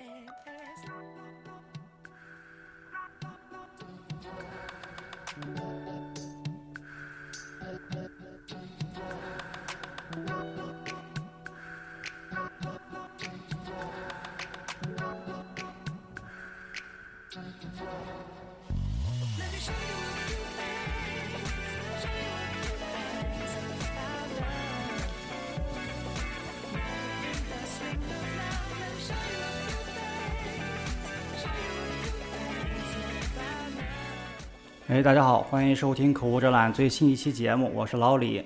Eh, and as 哎，大家好，欢迎收听口无遮拦最新一期节目，我是老李。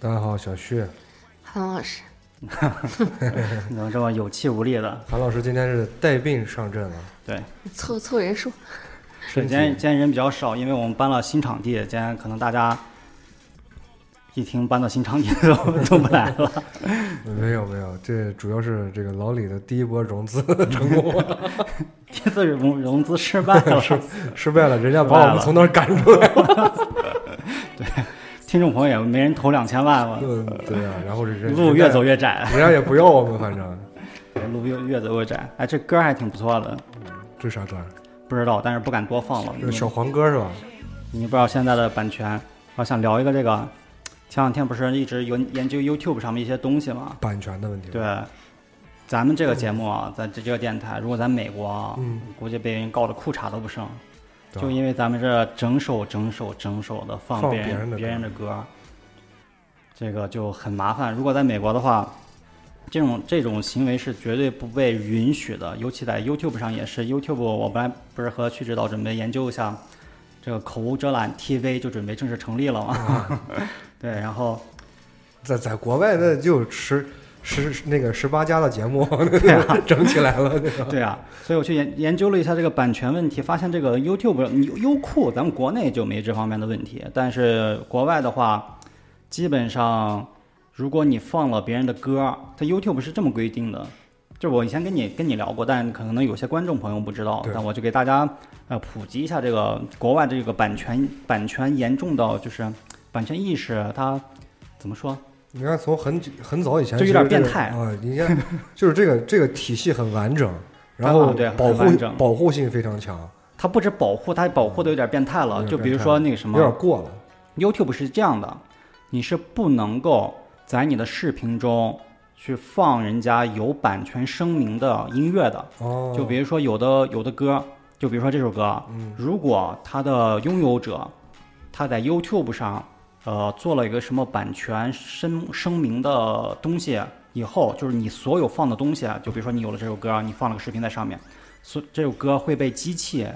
大家好，小旭。韩老师，怎么这么有气无力的？韩老师今天是带病上阵了，对，凑凑人数，是今天今天人比较少，因为我们搬了新场地，今天可能大家一听搬到新场地都 都不来了。没有没有，这主要是这个老李的第一波融资成功了，第一次融融资失败了，失败了，人家把我们从那儿赶出来了。对听众朋友也没人投两千万嘛，嗯，对呀、然后这人路越走越窄，人家也不要我们，反正 路越越走越窄。哎，这歌还挺不错的，这啥歌？不知道，但是不敢多放了。这小黄歌是吧？你不知道现在的版权，我想聊一个这个，前两天不是一直有研究 YouTube 上面一些东西吗？版权的问题。对，咱们这个节目啊，在这这个电台，如果在美国啊，嗯估计被人告的裤衩都不剩，就因为咱们这整首整首整首的放放别别人的别人的歌，这个就很麻烦。如果在美国的话，这种这种行为是绝对不被允许的，尤其在 YouTube 上也是。YouTube 我本来不是和曲指导准备研究一下，这个口无遮拦 TV 就准备正式成立了嘛？啊 对，然后在在国外那就十十那个十八家的节目，对啊 整起来了，对啊，所以我去研研究了一下这个版权问题，发现这个 YouTube 优优酷咱们国内就没这方面的问题，但是国外的话，基本上如果你放了别人的歌，它 YouTube 是这么规定的。就是我以前跟你跟你聊过，但可能有些观众朋友不知道对，但我就给大家呃普及一下这个国外这个版权版权严重到就是版权意识，它怎么说？你看，从很久很早以前就有点变态啊！你看，就是这个这个体系很完整，然后保护保护性非常强，它不止保护，它还保护的有点变态了。就比如说那个什么，有点过了。YouTube 是这样的，你是不能够在你的视频中去放人家有版权声明的音乐的。哦，就比如说有的有的歌，就比如说这首歌，嗯如果它的拥有者他在 YouTube 上呃做了一个什么版权声声明的东西以后，就是你所有放的东西，啊就比如说你有了这首歌，你放了个视频在上面，所这首歌会被机器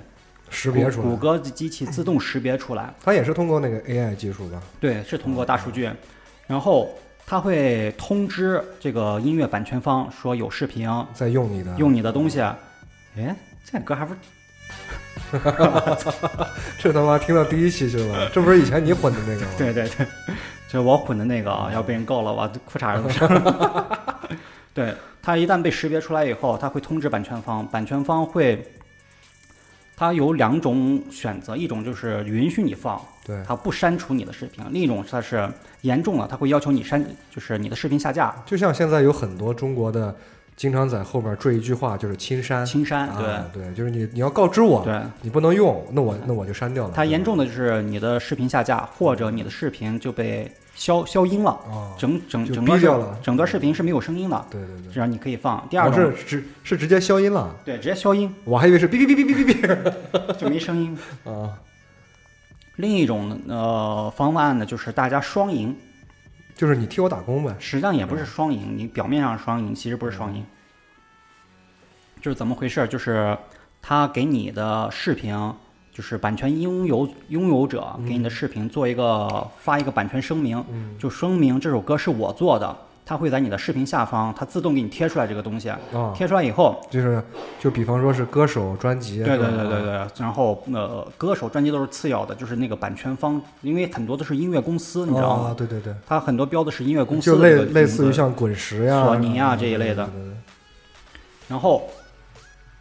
识别出来，谷歌的机器自动识别出来。它也是通过那个 AI 技术吧？对，是通过大数据，然后它会通知这个音乐版权方说有视频在用你的，用你的东西。哎，这歌还不是 这他妈听到第一期去了，这不是以前你混的那个吗？对 对对，就是我混的那个啊，要被人告了，我裤衩都上。对，它一旦被识别出来以后，它会通知版权方，版权方会，它有两种选择，一种就是允许你放，对，它不删除你的视频；另一种它是严重了，它会要求你删，就是你的视频下架、就像现在有很多中国的经常在后边缀一句话，就是亲删。清删。对、啊，对，就是你你要告知我，对，你不能用，那我那我就删掉了。它严重的就是你的视频下架，或者你的视频就被消消音了，啊，整整整个掉了整段视频是没有声音的，对对对，这样你可以放。第二我种，是直是直接消音了，对，直接消音我还以为是哔哔哔哔哔哔哔 就没声音。哔 啊，另一种呃方案呢，就是大家双赢，就是你替我打工呗。实际上也不是双赢，你表面上双赢，其实不是双赢。就是怎么回事？就是他给你的视频，就是版权拥有拥有者给你的视频做一个发一个版权声明，嗯就声明这首歌是我做的，它会在你的视频下方，它自动给你贴出来这个东西。啊，贴出来以后，就是就比方说是歌手专辑，对对对对对，然后呃，歌手专辑都是次要的，就是那个版权方，因为很多都是音乐公司，你知道吗？啊，对对对，它很多标的是音乐公司就类类似于像滚石呀、索尼呀这一类的。对对对。然后，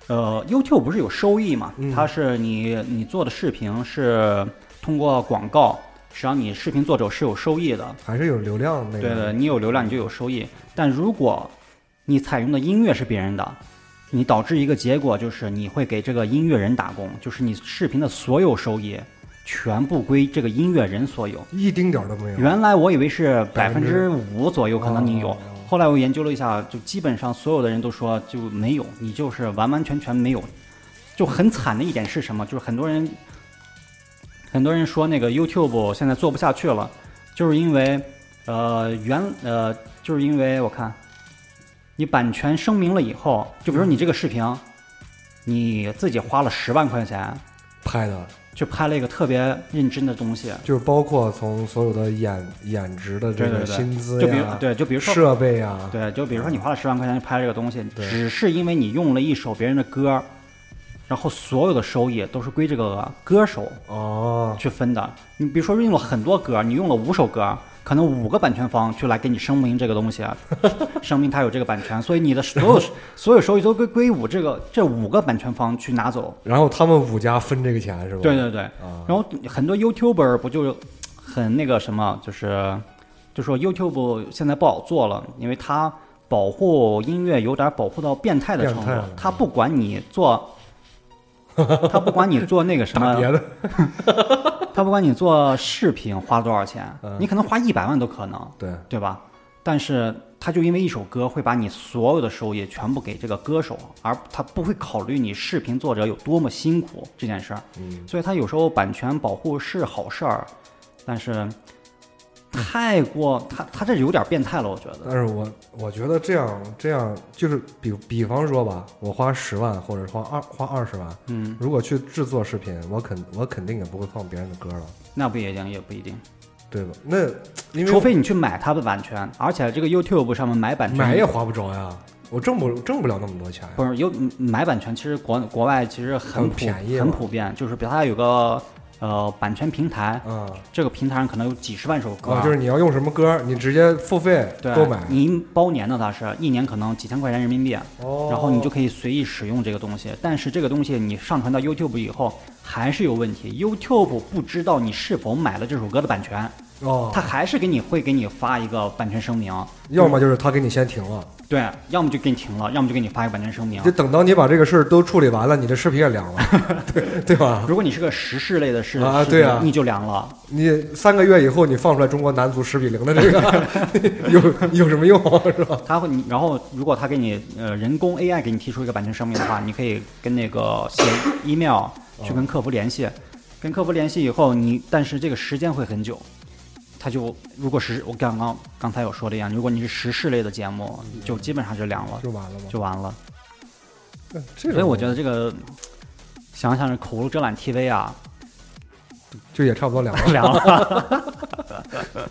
呃，YouTube 不是有收益嘛？嗯。它是你你做的视频是通过广告，实际上你视频作者是有收益的。还是有流量那个。对对，你有流量你就有收益。但如果你采用的音乐是别人的，你导致一个结果就是你会给这个音乐人打工，就是你视频的所有收益全部归这个音乐人所有。一丁点儿都没有。原来我以为是百分之五左右可能你有哦，后来我研究了一下，就基本上所有的人都说就没有，你就是完完全全没有。就很惨的一点是什么？就是很多人很多人说那个 YouTube 现在做不下去了，就是因为呃原呃就是因为我看你版权声明了以后，就比如你这个视频，你自己花了十万块钱拍的，就拍了一个特别认真的东西，就是包括从所有的演演职的这个对对对薪资就比如呀、对，就比如说设备呀，对，就比如说你花了十万块钱去拍这个东西，只是因为你用了一首别人的歌，然后所有的收益都是归这个歌手哦，去分的。你比如说用了很多歌，你用了五首歌，可能五个版权方去来给你声明这个东西，声明他有这个版权，所以你的所有 所有收益都归归五这个这五个版权方去拿走。然后他们五家分这个钱是吧？对对对，啊，然后很多 YouTuber 不就很那个什么，就是就说 YouTube 现在不好做了，因为它保护音乐有点保护到变态的程度它不管你做，它不管你做那个什么，打别的，它不管你做视频花多少钱嗯，你可能花一百万都可能，对，对吧？但是他就因为一首歌会把你所有的收益全部给这个歌手，而他不会考虑你视频作者有多么辛苦这件事儿。嗯，所以他有时候版权保护是好事儿，但是太过他他这有点变态了，我觉得。但是我我觉得这样这样就是比比方说吧，我花十万或者花二花二十万，嗯，如果去制作视频，我肯我肯定也不会放别人的歌了，那不一定，也不一定，对吧？那因为除非你去买他的版权，而且这个 YouTube 上面买版权买也花不着呀，我挣不挣不了那么多钱呀。不是有买版权，其实国国外其实很便宜很普遍，就是比如它有个呃版权平台，嗯这个平台上可能有几十万首歌，啊，就是你要用什么歌，你直接付费对购买，您包年的，它是一年可能几千块钱人民币，哦，然后你就可以随意使用这个东西。但是这个东西你上传到 YouTube 以后还是有问题，YouTube 不知道你是否买了这首歌的版权，哦，它还是给你会给你发一个版权声明，要么就是他给你先停了，对，要么就给你停了，要么就给你发一个版权声明就。等到你把这个事儿都处理完了，你的视频也凉了，对对吧？如果你是个时事类的视视频啊对啊你就凉了。你三个月以后你放出来中国男足十比零的这个，有有什么用 是吧？他会你，然后如果他给你呃人工 AI 给你提出一个版权声明的话，你可以跟那个写 email 去跟客服联系，跟客服联系以后你，但是这个时间会很久。他就如果是我刚刚刚才有说的一样，如果你是时事类的节目，就基本上就凉了，就完了吗？就完了。所以我觉得这个想想这口无遮拦 TV 啊，就也差不多凉了，凉了。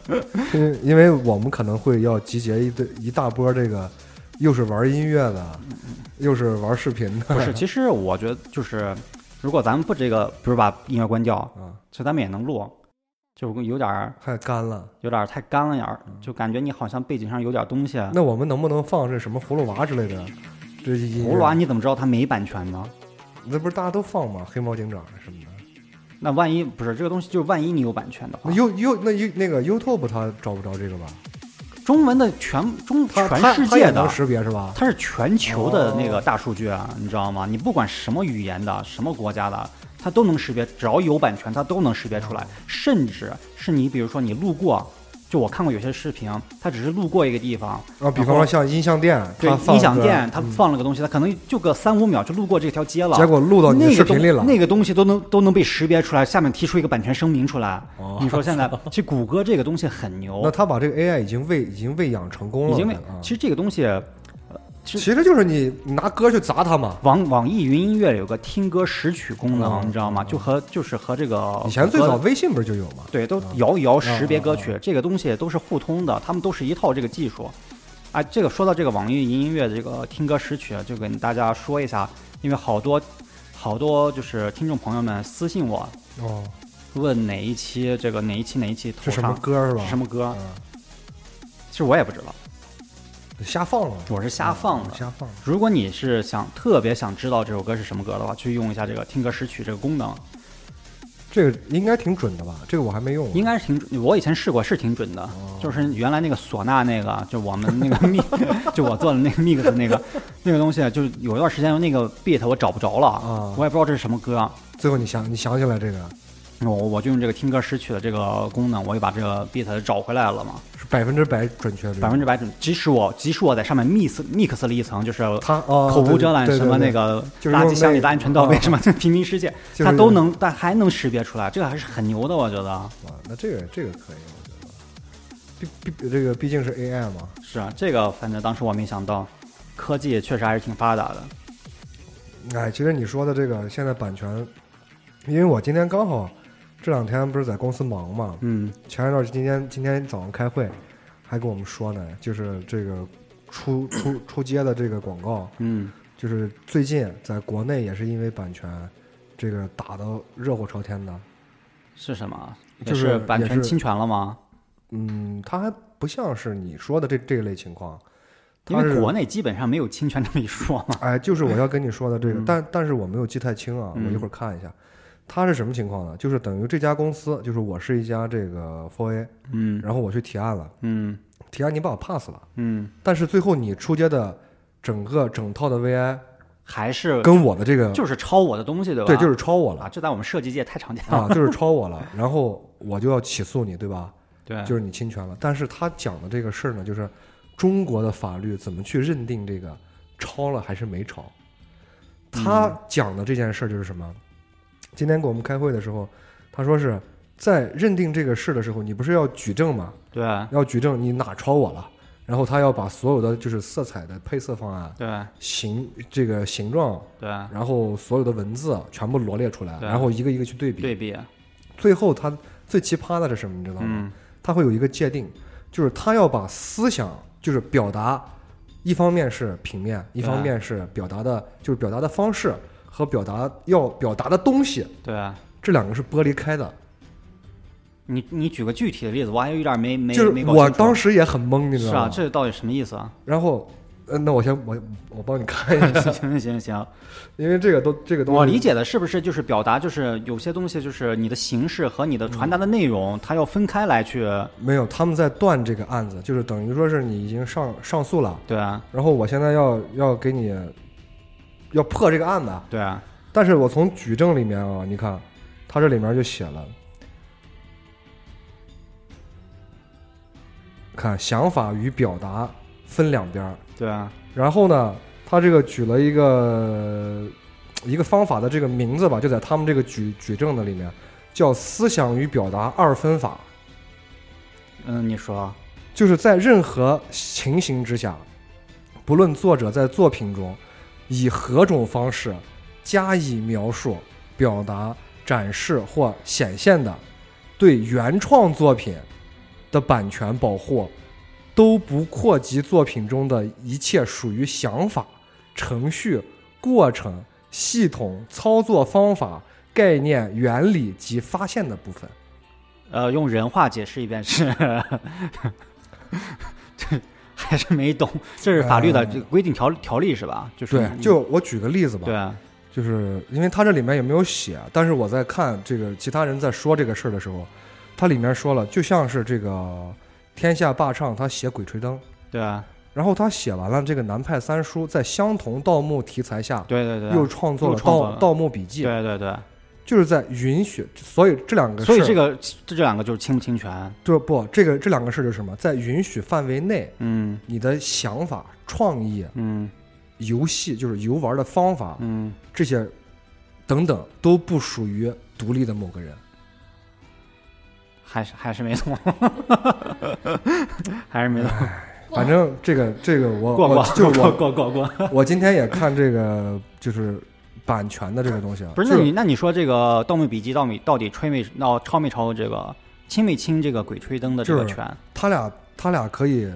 因为因为我们可能会要集结一对一大波这个，又是玩音乐的，又是玩视频的，不是，其实我觉得就是，如果咱们不这个，比如把音乐关掉，啊，其实咱们也能录，就有点儿太干了。有点儿太干了眼儿，就感觉你好像背景上有点东西。啊那我们能不能放这什么葫芦娃之类的？这葫芦娃你怎么知道它没版权呢？那不是大家都放吗？黑猫警长什么的。那万一不是这个东西，就是万一你有版权的话那，优优那优那个 YouTube 它找不着这个吧？中文的全中它全世界的，识别是吧？它是全球的那个大数据啊，你知道吗？你不管什么语言的、什么国家的，它都能识别，只要有版权，它都能识别出来。甚至是你比如说你路过，就我看过有些视频，它只是路过一个地方，啊，比方说像音像店，对放音响店它嗯放了个东西，它可能就个三五秒就路过这条街了，结果录到你视频里了。那个东西都能都能被识别出来，下面提出一个版权声明出来。哦你说现在，其实谷歌这个东西很牛那，他把这个 AI 已经喂已经喂养成功了，已经没啊。其实这个东西，呃其其实就是你拿歌去砸它嘛。网网易云音乐有个听歌识曲功能，嗯你知道吗？就和就是和这个以前最早微信不是就有吗？对都摇一摇识别歌啊曲，这个东西都是互通的，他们都是一套这个技术。啊，这个说到这个网易云音乐的这个听歌识曲，就跟大家说一下，因为好多好多就是听众朋友们私信我，哦，问哪一期这个哪一期哪一期头是什么歌是吧？是什么歌？啊？其实我也不知道，瞎放了，我是瞎放的。啊瞎放的。如果你是想特别想知道这首歌是什么歌的话，去用一下这个听歌识曲这个功能。这个应该挺准的吧？这个我还没用过。应该是挺准，我以前试过，是挺准的。哦就是原来那个唢呐那个，就我们那个 mix，就我做的那个 mix 那个 那个东西，就是有一段时间那个 beat 我找不着了，啊我也不知道这是什么歌。最后你想你想起来这个我我就用这个听歌识曲的这个功能，我就把这个 beat 找回来了嘛，是百分之百准确率，百分之百准。即使我即使我在上面 mix mix 了一层，就是他哦口无遮拦什么那个垃圾箱里的安全到位啊什么平民世界，就是它都能，但还能识别出来，这个还是很牛的，我觉得。哇，那这个这个可以，我觉得。毕毕这个毕竟是 AI 嘛，是啊，这个反正当时我没想到，科技确实还是挺发达的。哎，其实你说的这个现在版权，因为我今天刚好这两天不是在公司忙嘛，嗯前一段今天今天早上开会，还跟我们说呢，就是这个出出出街的这个广告，嗯，就是最近在国内也是因为版权，这个打的热火朝天的。是什么？就是版权侵权了吗？嗯，它还不像是你说的这这一类情况，因为国内基本上没有侵权这么一说嘛。哎，就是我要跟你说的这个，嗯但但是我没有记太清啊，我一会儿看一下，它是什么情况呢？就是等于这家公司，就是我是一家这个4 A，嗯然后我去提案了，嗯提案你把我 pass 了，嗯，但是最后你出街的整个整套的 VI 还是跟我的这个就是抄我的东西，对吧？对，就是抄我啊，了这在我们设计界太常见了。啊，就是抄我了，然后我就要起诉你，对吧？对，就是你侵权了。但是他讲的这个事儿呢，就是中国的法律怎么去认定这个抄了还是没抄。他嗯讲的这件事儿就是什么？今天给我们开会的时候，他说是在认定这个事的时候，你不是要举证吗？对要举证你哪抄我了，然后他要把所有的就是色彩的配色方案、对形这个形状，对然后所有的文字全部罗列出来，对然后一个一个去对比。对比，最后他最奇葩的是什么？你知道吗？嗯他会有一个界定，就是他要把思想，就是表达，一方面是平面，一方面是表达的，就是表达的方式和表达要表达的东西，对啊。这两个是剥离开的。你你举个具体的例子，我还有一点没没就是我当时也很懵，你知道是啊，这到底什么意思啊？然后，呃，那我先我我帮你看一下，行行行，因为这个都这个东西我理解的是不是就是表达，就是有些东西就是你的形式和你的传达的内容，它要分开来去，没有，他们在断这个案子，就是等于说是你已经上上诉了，对啊然后我现在要要给你要破这个案子，对啊，但是我从举证里面啊，你看，他这里面就写了，看想法与表达分两边儿，对啊，然后呢，他这个举了一个一个方法的这个名字吧，就在他们这个举举证的里面，叫思想与表达二分法，嗯，你说，就是在任何情形之下，不论作者在作品中以何种方式加以描述、表达、展示或显现的，对原创作品的版权保护，都不扩及作品中的一切属于想法、程序、过程、系统、操作方法、概念、原理及发现的部分。呃，用人话解释一遍是，还是没懂，这是法律的呃这个规定条条例是吧？就是对，就我举个例子吧，对啊，就是因为它这里面也没有写，但是我在看这个其他人在说这个事儿的时候，它里面说了，就像是这个天下霸唱他写《鬼吹灯》，对啊，然后他写完了这个南派三叔，在相同盗墓题材下，对对对，又创作了《盗盗墓笔记》，对对对，就是在允许，所以这两个事所以这个这这两个就是侵不侵权？就不这个这两个事儿就是什么，在允许范围内，嗯。你的想法、创意、嗯。游戏就是游玩的方法嗯，这些等等都不属于独立的某个人。还是还是没懂，还是没懂，反正这个这个我过过我就是过我过过过。我今天也看这个就是版权的这个东西啊，不是，那你那你说这个《盗墓笔记》到底到底吹没到抄没抄这个侵没侵这个《鬼吹灯》的这个权？他俩他俩可以，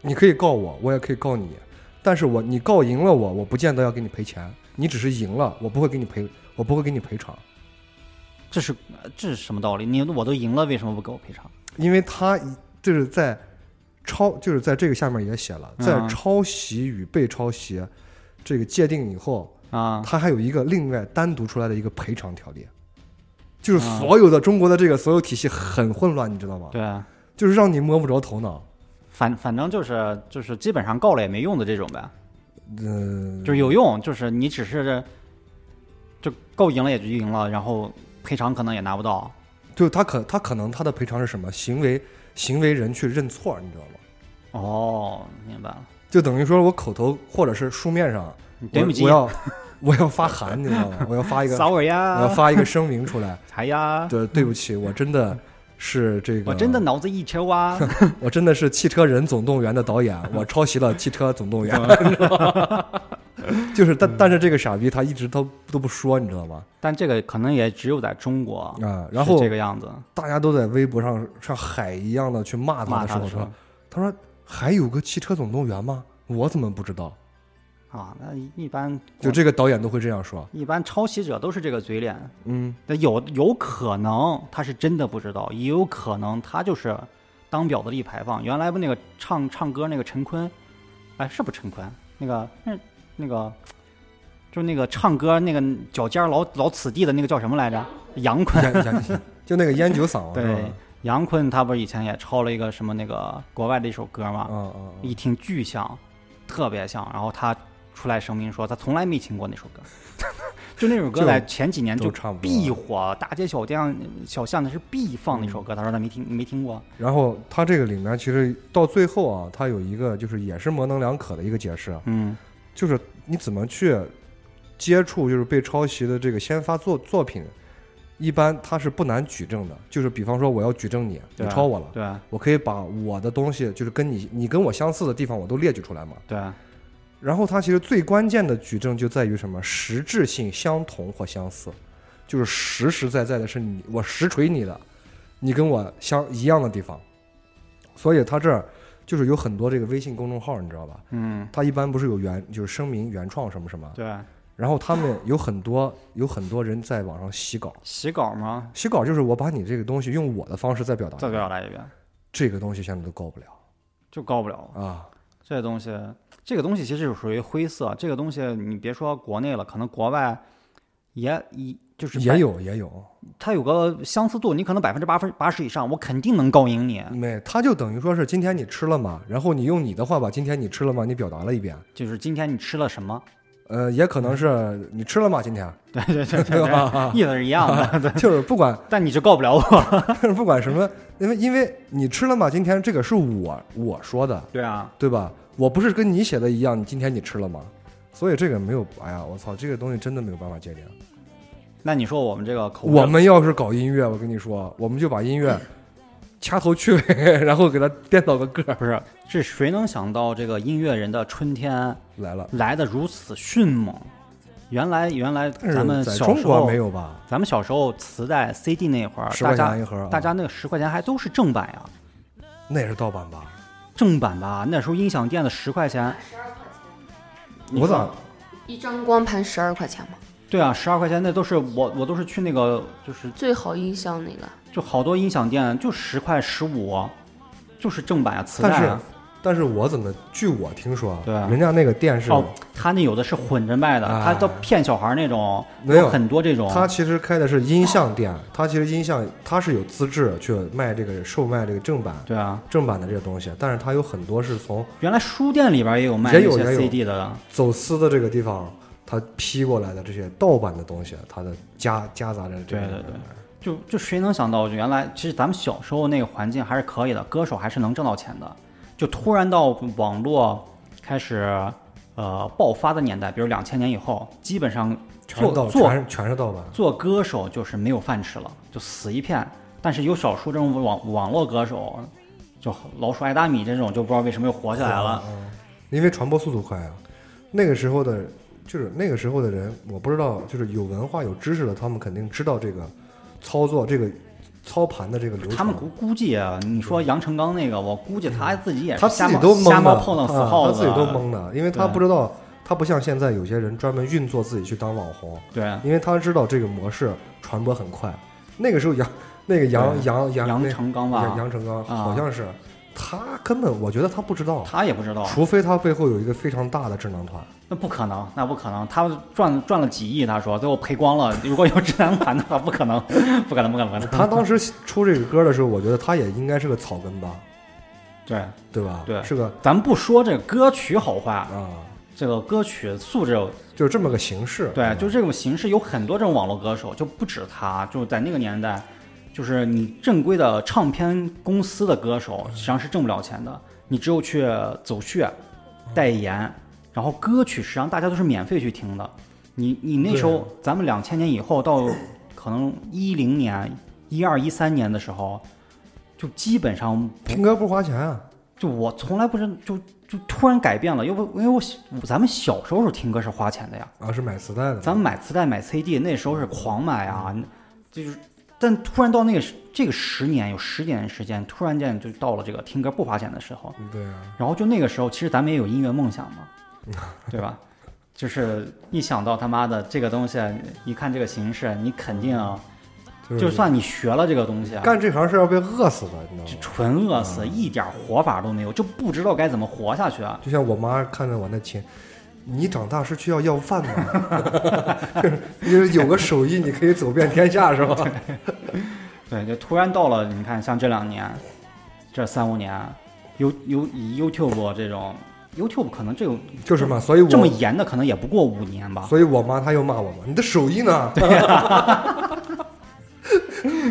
你可以告我，我也可以告你，但是我你告赢了我，我不见得要给你赔钱，你只是赢了，我不会给你赔，我不会给你赔偿，这是这是什么道理？你我都赢了，为什么不给我赔偿？因为他就是在抄，就是在这个下面也写了，在嗯抄袭与被抄袭这个界定以后，啊，它还有一个另外单独出来的一个赔偿条例。就是啊所有的中国的这个所有体系很混乱，你知道吗？对，就是让你摸不着头脑。反反正就是就是基本上告了也没用的这种呗，嗯，就是有用，就是你只是就告赢了也就赢了，然后赔偿可能也拿不到。就他可他可能他的赔偿是什么？行为行为人去认错，你知道吗？哦，明白了，就等于说我口头或者是书面上，对不起我，我要我要发函，你知道吗？我要发一个，撒我我要，发一个声明出来。哎呀，对，对不起，我真的是这个，我真的脑子一抽啊！我真的是《汽车人总动员》的导演，我抄袭了《汽车总动员 》就是，但但是这个傻逼他一直都都不说，你知道吗？但这个可能也只有在中国啊，然后这个样子，大家都在微博上像海一样的去骂他的时候，他说，他说还有个《汽车总动员》吗？我怎么不知道？啊，那一般就这个导演都会这样说。一般抄袭者都是这个嘴脸，嗯，那有有可能他是真的不知道，也有可能他就是当婊子立牌坊。原来不那个唱唱歌那个陈坤，哎，是不是陈坤？那个那那个就是那个唱歌那个脚尖老老此地的那个叫什么来着？杨坤。就那个烟酒嗓，对，杨坤他不是以前也抄了一个什么那个国外的一首歌吗？一听巨像，特别像。然后他出来声明说，他从来没听过那首歌，就那首歌在前几年就都差不多必火，大街小巷小巷的是必放那首歌。他说他没听没听过，然后他这个里面其实到最后啊，他有一个就是也是模棱两可的一个解释，嗯。就是你怎么去接触就是被抄袭的这个先发作作品，一般他是不难举证的。就是比方说我要举证你，你抄我了，对我可以把我的东西就是跟你你跟我相似的地方我都列举出来嘛。对然后它其实最关键的举证就在于什么实质性相同或相似，就是实实在在的是你我实锤你的，你跟我相一样的地方。所以它这儿就是有很多这个微信公众号，你知道吧？嗯它一般不是有原就是声明原创什么什么，对，然后他们有很多有很多人在网上洗稿，洗稿吗？洗稿就是我把你这个东西用我的方式再表达，再表达一遍这个东西现在都告不了就告不了。啊。这东西，这个东西其实就属于灰色。这个东西你别说国内了，可能国外也一就是也有也有，它有个相似度，你可能百分之八分八十以上，我肯定能告赢你。没，他就等于说是今天你吃了嘛，然后你用你的话把今天你吃了吗？你表达了一遍，就是今天你吃了什么？呃，也可能是你吃了吗？今天对对对对吧？意思是一样的，就是不管但你就告不了我。就是不管什么，因为因为你吃了吗？今天这个是我我说的，对啊，对吧？我不是跟你写的一样，你今天你吃了吗？所以这个没有，哎呀，我操，这个东西真的没有办法界定。那你说我们这个口我们要是搞音乐，我跟你说，我们就把音乐掐头去尾，然后给它颠倒个个儿不是是谁能想到这个音乐人的春天来了。来的如此迅猛？原来原来咱们在中国小时候没有吧？咱们小时候磁带 CD 那会儿，十块大家钱一盒啊，大家那个十块钱还都是正版呀，那也是盗版吧？正版吧？那时候音响店的十块钱，十二块钱我咋一张光盘十二块钱吗？对啊，十二块钱那都是我我都是去那个就是最好音响那个，就好多音响店就十块十五，就是正版啊，磁但是带啊。但是我怎么据我听说，对啊人家那个店是，哦，他那有的是混着卖的，啊他都骗小孩儿那种，没有很多这种。他其实开的是音像店，他其实音像他是有资质去卖这个售卖这个正版对啊，正版的这些东西，但是他有很多是从原来书店里边也有卖这些 CD 的，走私的这个地方他批过来的这些盗版的东西，他的夹夹杂着这个。对对对就就谁能想到，原来其实咱们小时候那个环境还是可以的，歌手还是能挣到钱的。就突然到网络开始呃爆发的年代，比如两千年以后，基本上全是盗，做做全是全是盗版。做歌手就是没有饭吃了，就死一片。但是有少数这种网网络歌手，就老鼠爱大米这种，就不知道为什么又火起来了。嗯，因为传播速度快啊。那个时候的，就是那个时候的人，我不知道，就是有文化、有知识的，他们肯定知道这个操作、这个操盘的这个流程。他们估估计啊，你说杨成刚那个，我估计他自己也是他自瞎猫己都懵的，瞎猫碰到死啊耗子，他自己都懵的，因为他不知道，他不像现在有些人专门运作自己去当网红，对，因为他知道这个模式传播很快。那个时候杨那个杨杨杨杨那成刚吧杨，杨成刚啊好像是他根本我觉得他不知道，他也不知道，除非他背后有一个非常大的智囊团。那不可能，那不可能，他赚赚了几亿，他说最后赔光了。如果有智囊团的话，不可能，不可能，不可能。他当时出这个歌的时候，我觉得他也应该是个草根吧，对对吧？对是个咱们不说这个歌曲好坏，啊，这个歌曲素质，就是这么个形式。对，就这种形式有很多这种网络歌手，就不止他，就在那个年代，就是你正规的唱片公司的歌手实际上是挣不了钱的，你只有去走穴、代言，然后歌曲实际上大家都是免费去听的。你你那时候，咱们两千年以后到可能一零年、一二、一三年的时候，就基本上听歌不花钱啊，就我从来不是就就突然改变了，要不因为我小咱们小时候是听歌是花钱的呀，啊是买磁带的。咱们买磁带买 CD 那时候是狂买啊，就是但突然到那个时这个十年有十年时间，突然间就到了这个听歌不花钱的时候，对啊，然后就那个时候其实咱们也有音乐梦想嘛，对吧？就是一想到他妈的这个东西，一看这个形式，你肯定啊就算你学了这个东西啊，干这行是要被饿死的，你就知道吗？纯饿死，一点活法都没有，就不知道该怎么活下去啊。就像我妈看着我那琴，你长大是去要要饭的，就是有个手艺，你可以走遍天下，是吧？对，就突然到了，你看像这两年，这三五年，有有以 YouTube 这种 YouTube 可能这种就是嘛，所以这么严的可能也不过五年吧。所以我妈她又骂我嘛，你的手艺呢？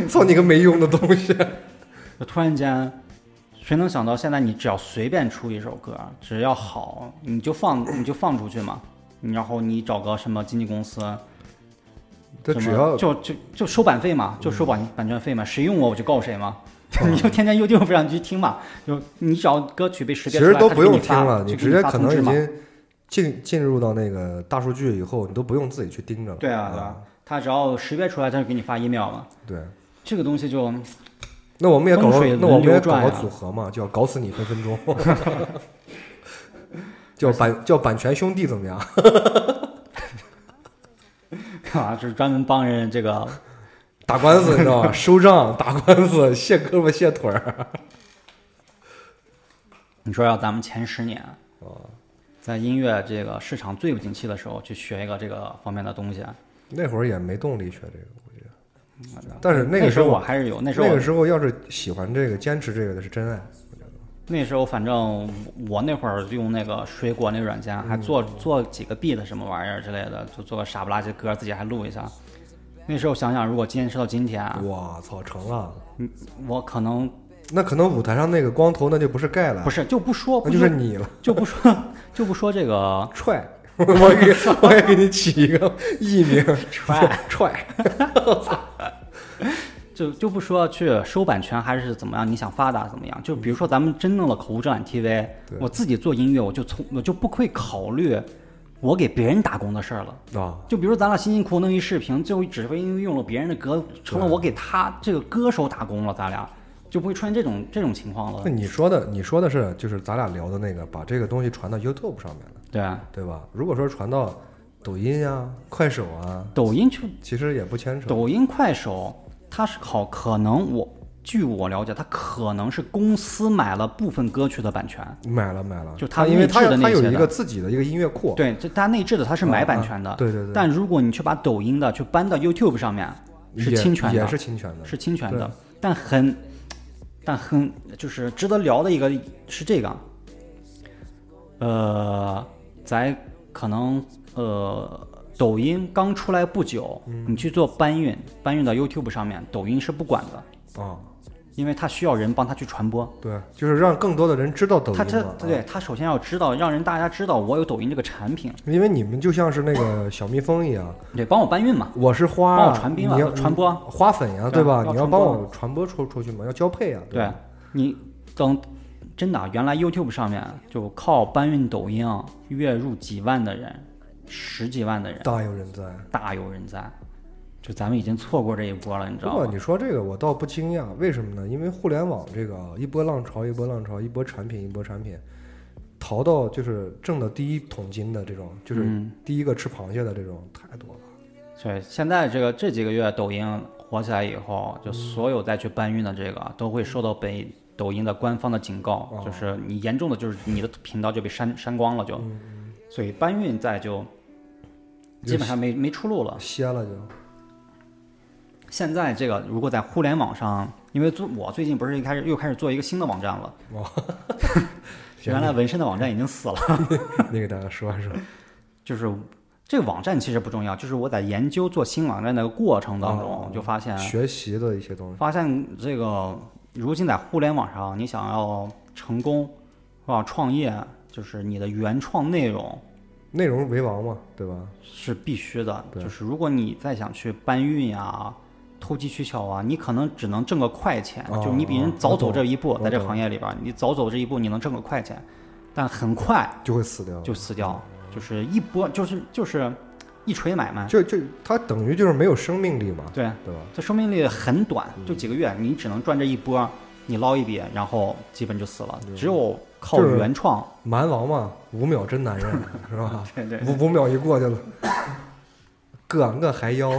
操你个没用的东西！就突然间，谁能想到现在你只要随便出一首歌，只要好，你就放你就放出去嘛，然后你找个什么经纪公司，什么这只要就就就收版费嘛，就收版版权费嘛，谁用我我就告谁嘛。你就天天 YouTube 上去听嘛，就你只要歌曲被识别出来，实都不用听了，你直接可能已经进进入到那个大数据以后，你都不用自己去盯着了。对啊，对啊，他只要识别出来，他就给你发 email 嘛。对。这个东西就那我们也搞个，那我们也搞个组合嘛，叫搞死你分分钟，叫版叫版权兄弟怎么样？啊，就是专门帮人这个 打官司你知道吧？收账、打官司、卸胳膊卸腿儿。你说要咱们前十年，哦在音乐这个市场最不景气的时候去学一个这个方面的东西，那会儿也没动力学这个。但是那个时候我还是有，那时候那个时候要是喜欢这个、坚持这个的是真爱。那时候反正我那会儿用那个水果那个软件，还嗯做做几个 beat 什么玩意儿之类的，就做个傻不拉几歌，自己还录一下。那时候想想，如果坚持到今天，我操，成了！嗯我可能那可能舞台上那个光头那就不是盖了，不是就不说，不就是你了，就不说就不说这个 踹！我给我也给你起一个艺名，踹。踹。就就不说去收版权还是怎么样，你想发达怎么样？就比如说咱们真弄了口无遮拦 TV，我自己做音乐，我就从我就不会考虑我给别人打工的事儿了。啊，就比如咱俩辛辛苦苦弄一视频，最后只会因为用了别人的歌，成了我给他这个歌手打工了，咱俩就不会出现这种这种情况了那。你说的，你说的是就是咱俩聊的那个，把这个东西传到 YouTube 上面了，对啊，对吧？如果说传到抖音呀、快手啊，抖音就其实也不牵扯。抖音、快手，它是好，可能我据我了解，它可能是公司买了部分歌曲的版权。买了买了，就他他因为他内置的那些的一个自己的一个音乐库，对，这它内置的它是买版权的。啊对对对，但如果你去把抖音的去搬到 YouTube 上面，是侵权的，也是侵权的，是侵权的。但很，但很就是值得聊的一个是这个，呃，在可能呃抖音刚出来不久，嗯。你去做搬运，搬运到 YouTube 上面，抖音是不管的，啊，因为他需要人帮他去传播。对，就是让更多的人知道抖音他他对他首先要知道，让人大家知道我有抖音这个产品，因为你们就像是那个小蜜蜂一样，对，帮我搬运嘛。我是花啊，帮我传兵啊你要传播花粉呀，对对吧？你要帮我传播出出去嘛，要交配啊，对？你等真的啊原来 YouTube 上面就靠搬运抖音啊，月入几万的人，十几万的人，大有人在。大有人在。就咱们已经错过这一波了，你知不过道吗？你说这个，我倒不惊讶，为什么呢？因为互联网这个一波浪潮，一波浪潮，一波产品，一波产品，淘到就是挣的第一桶金的这种，就是嗯第一个吃螃蟹的这种太多了。对，现在这个这几个月抖音火起来以后，就所有再去搬运的这个都会受到北抖音的官方的警告，哦就是你严重的就是你的频道就被删删光了就，嗯所以搬运再就基本上没没出路了。歇了就，现在这个如果在互联网上，因为做我最近不是一开始又开始做一个新的网站了，原来纹身的网站已经死了。你 给大家说说。就是这个网站其实不重要，就是我在研究做新网站的过程当中，哦就发现学习的一些东西，发现这个如今在互联网上，你想要成功是吧？创业就是你的原创内容内容为王嘛，对吧？是必须的。就是如果你再想去搬运呀、投机取巧啊，你可能只能挣个快钱，哦就是你比人哦早走这一步，在这行业里边，你早走这一步，你能挣个快钱，但很快就会死掉，就死掉，就是一波就是就是一锤买卖。就就它等于就是没有生命力嘛，对，对吧？这生命力很短，就几个月，你只能赚这一波，你捞一笔，然后基本就死了。只有靠原创，蛮王嘛，五秒真男人 是吧？对对五五秒一过去了，哥我还要，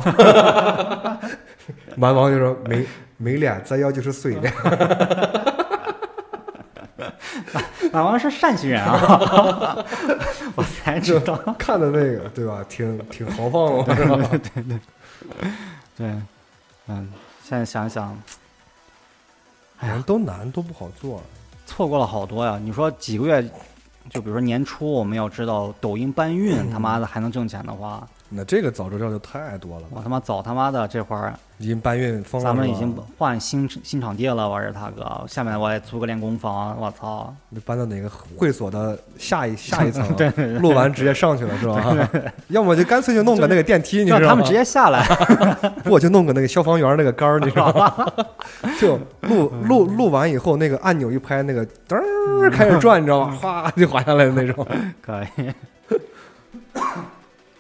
蛮王就说没没脸，再要就是碎脸。蛮王是陕西人啊，我才知道。看的那个对吧？挺挺豪放的，对吧？对，嗯，现在想想，哎呀都难，都不好做。错过了好多呀。你说几个月，就比如说年初，我们要知道抖音搬运他妈的还能挣钱的话，那这个早知道就太多了，我他妈早他妈的这会儿已经搬运咱们已经换新新场地了，我日他哥！下面我也租个练功房，我操！你搬到哪个会所的下一 下一层？对录完直接上去了是吧？要么就干脆就弄个那个电梯，你知道吗？让他们直接下来，我就弄个那个消防员那个杆儿，你知道吗？就录录录完以后，那个按钮一拍，那个噔儿开始转，你知道吗？哗就滑下来的那种。可以。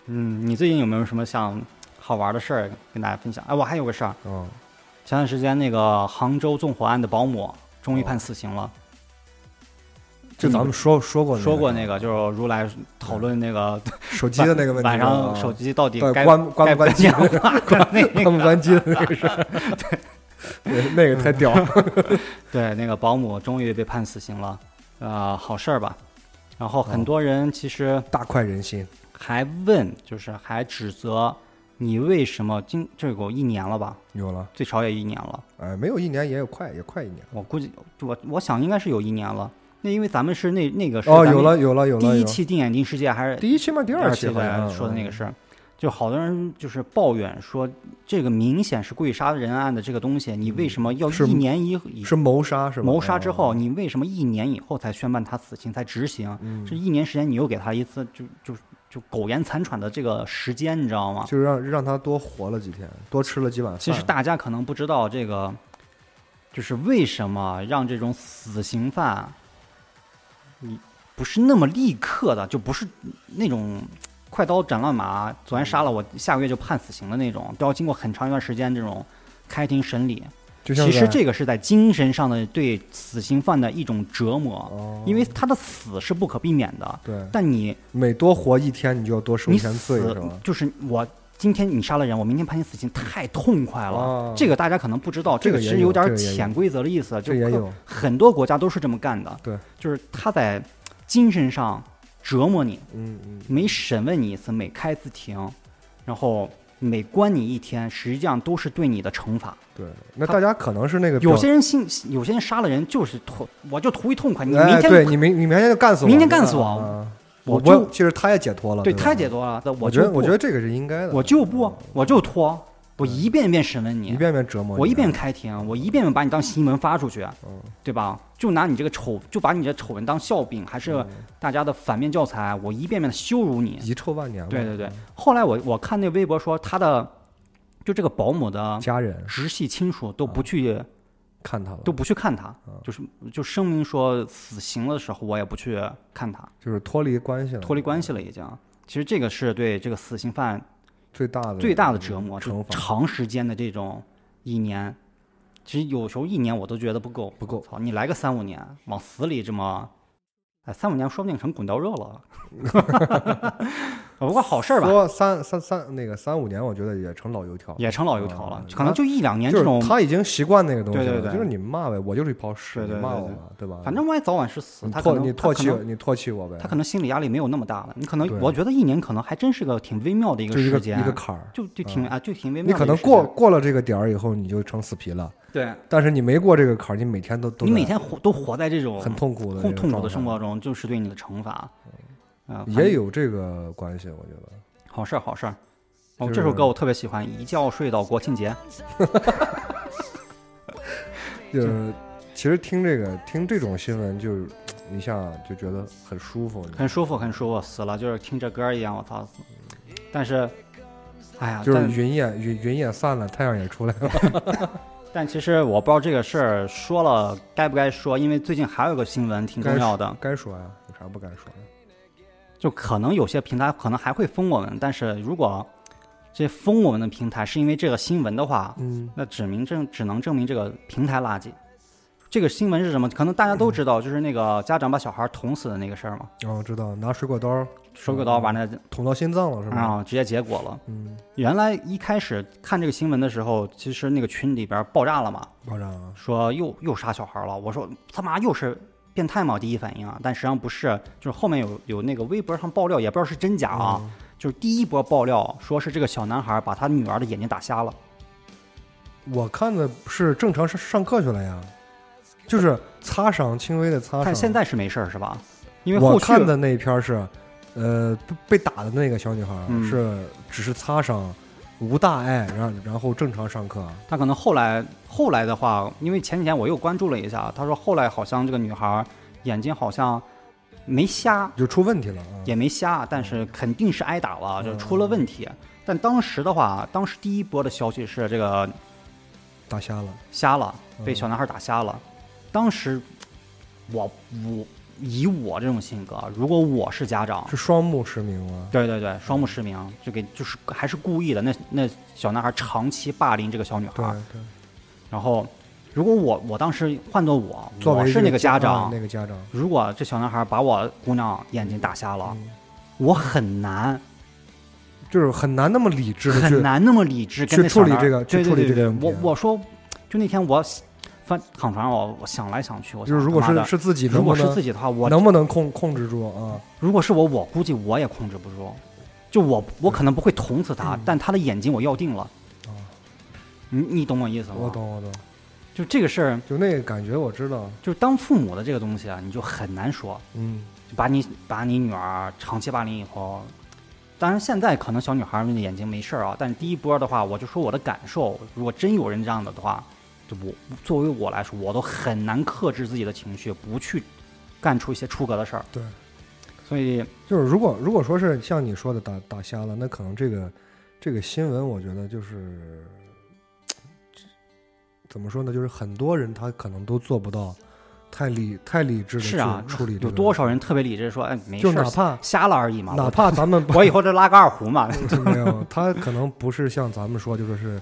嗯，你最近有没有什么想好玩的事儿跟大家分享？哎，我还有个事儿，嗯，前段时间那个杭州纵火案的保姆终于判死刑了。这咱们说说过说过那个，就是如来讨论那个手机的那个问题，晚上啊手机到底关关不关机？关那 关不关机的那个事儿，对，那个太屌了。对，那个保姆终于被判死刑了，啊，好事儿吧。然后很多人其实大快人心。还问，就是还指责你为什么今这有一年了吧，有了，最少也一年了。哎，没有一年也有快，也快一年。我估计我我想应该是有一年了。那因为咱们是那那个是哦，有了，有了，有了。第一期定眼镜世界还是第一期嘛，第二期好像说的那个嗯事儿，就好多人就是抱怨说，这个明显是故意杀人案的这个东西，你为什么要一年以以是谋杀是吧？谋杀之后，哦，你为什么一年以后才宣判他死刑才执行？嗯这一年时间你又给他一次就就就苟延残喘的这个时间，你知道吗？就是让让他多活了几天，多吃了几碗饭。其实大家可能不知道这个，就是为什么让这种死刑犯，你不是那么立刻的，就不是那种快刀斩乱麻，昨天杀了我，下个月就判死刑的那种，都要经过很长一段时间这种开庭审理。就像其实这个是在精神上的对死刑犯的一种折磨，哦因为他的死是不可避免的，对但你每多活一天，你就要多受一你天罪？就是我今天你杀了人，我明天判你死刑，太痛快了。哦这个大家可能不知道，这个其实有点潜规则的意思，就可这也有很多国家都是这么干的。对，就是他在精神上折磨你，嗯嗯，每审问你一次，每开一次庭，然后每关你一天，实际上都是对你的惩罚。对。那大家可能是那个有些人心，有些人杀了人就是图，我就图一痛快。你哎明天、对你明你明天就干死我，明天干死我啊我我就其实他也解脱了，对他也解脱了，那我觉得我觉得这个是应该的，我就不，我就拖，我一遍一遍审问你，一遍遍折磨你，我一遍遍开庭，我一遍遍把你当新闻发出去，嗯。对吧？就拿你这个丑，就把你这丑闻当笑柄，还是大家的反面教材，我一遍遍的羞辱你。遗臭万年，对对对。后来我我看那微博说，他的就这个保姆的家人。直系亲属都不去看他了，都不去看他嗯，就是就声明说死刑的时候我也不去看他，就是脱离关系了，脱离关系了已经。其实这个是对这个死刑犯最大的最大的折磨，就长时间的这种一年，其实有时候一年我都觉得不够，不够。操，你来个三五年，往死里这么哎，三五年说不定成滚刀肉了。不过好事儿吧，说三三三那个三五年，我觉得也成老油条。也成老油条了啊，可能就一两年这种是，他已经习惯那个东西了，对对对就是你骂呗，我就是一泡屎，你骂我嘛，对吧？反正我也早晚是死。你他可唾你唾能你唾弃我呗，他可能心理压力没有那么大了。你可能我觉得一年可能还真是个挺微妙的一个时间，一个坎儿。就就挺啊就挺微妙你可能。过过了这个点儿以后，你就成死皮了。对但是你没过这个坎儿，你每天都都你每天活都活在这种很痛苦的痛痛苦的生活中，就是对你的惩罚。啊，也有这个关系，我觉得。好事儿好事儿。哦，就是这首歌我特别喜欢，一觉睡到国庆节。就是其实听这个听这种新闻，就是一下就觉得很舒服。很舒服，很舒服，死了就是听这歌儿一样，我操！但是，哎呀，就是但云也云云也散了，太阳也出来了。但其实我不知道这个事儿说了该不该说，因为最近还有个新闻挺重要的，该说呀，有啥不该说呀？就可能有些平台可能还会封我们，但是如果这封我们的平台是因为这个新闻的话，嗯，那指明证只能证明这个平台垃圾。这个新闻是什么？可能大家都知道，就是那个家长把小孩捅死的那个事儿嘛，哦，知道，拿水果刀水果刀把那捅到心脏了，是吧？啊直接结果了。嗯，原来一开始看这个新闻的时候，其实那个群里边爆炸了嘛，爆炸了！说又又杀小孩了。我说他妈又是变态嘛，第一反应啊，但实际上不是，就是后面有有那个微博上爆料，也不知道是真假啊。嗯就是第一波爆料说是这个小男孩把他女儿的眼睛打瞎了，我看的是正常上上课去了呀，就是擦伤，轻微的擦伤。但现在是没事儿是吧？因为我看的那一篇是，呃，被被打的那个小女孩嗯是只是擦伤，无大碍，然后然后正常上课。他可能后来后来的话，因为前几天我又关注了一下，他说后来好像这个女孩眼睛好像没瞎，就出问题了啊！也没瞎，但是肯定是挨打了，嗯就出了问题。但当时的话，当时第一波的消息是这个打瞎了，瞎了，嗯被小男孩打瞎了。当时我我以我这种性格，如果我是家长，是双目失明吗？对对对，双目失明，就给就是还是故意的。那那小男孩长期霸凌这个小女孩，对，然后如果我我当时换做我，我是那个家啊长，那个家长，如果这小男孩把我姑娘眼睛打瞎了，嗯我很难就是很难那么理智很难那么理智跟去处理这个去处理这个我我说，就那天我翻躺床上，我我想来想去，我就是如果是是自己如果是自己的话，我能不能控控制住啊？如果是我，我估计我也控制不住。就我我可能不会捅死他，但他的眼睛我要定了。啊你你懂我意思吗？我。懂我懂，就这个事儿，就那个感觉我知道，就是当父母的这个东西啊，你就很难说。嗯，就把你把你女儿长期霸凌以后，当然现在可能小女孩们的眼睛没事儿啊，但是第一波的话，我就说我的感受，如果真有人这样的的话，就我作为我来说，我都很难克制自己的情绪，不去干出一些出格的事儿。对，所以就是如果如果说是像你说的打打瞎了，那可能这个这个新闻，我觉得就是怎么说呢？就是很多人他可能都做不到太理太理智的是啊处理这个有多少人特别理智说，哎，没事儿，就哪怕瞎了而已嘛。哪怕咱们我以后这拉个二胡嘛。没有，他可能不是像咱们说，就说是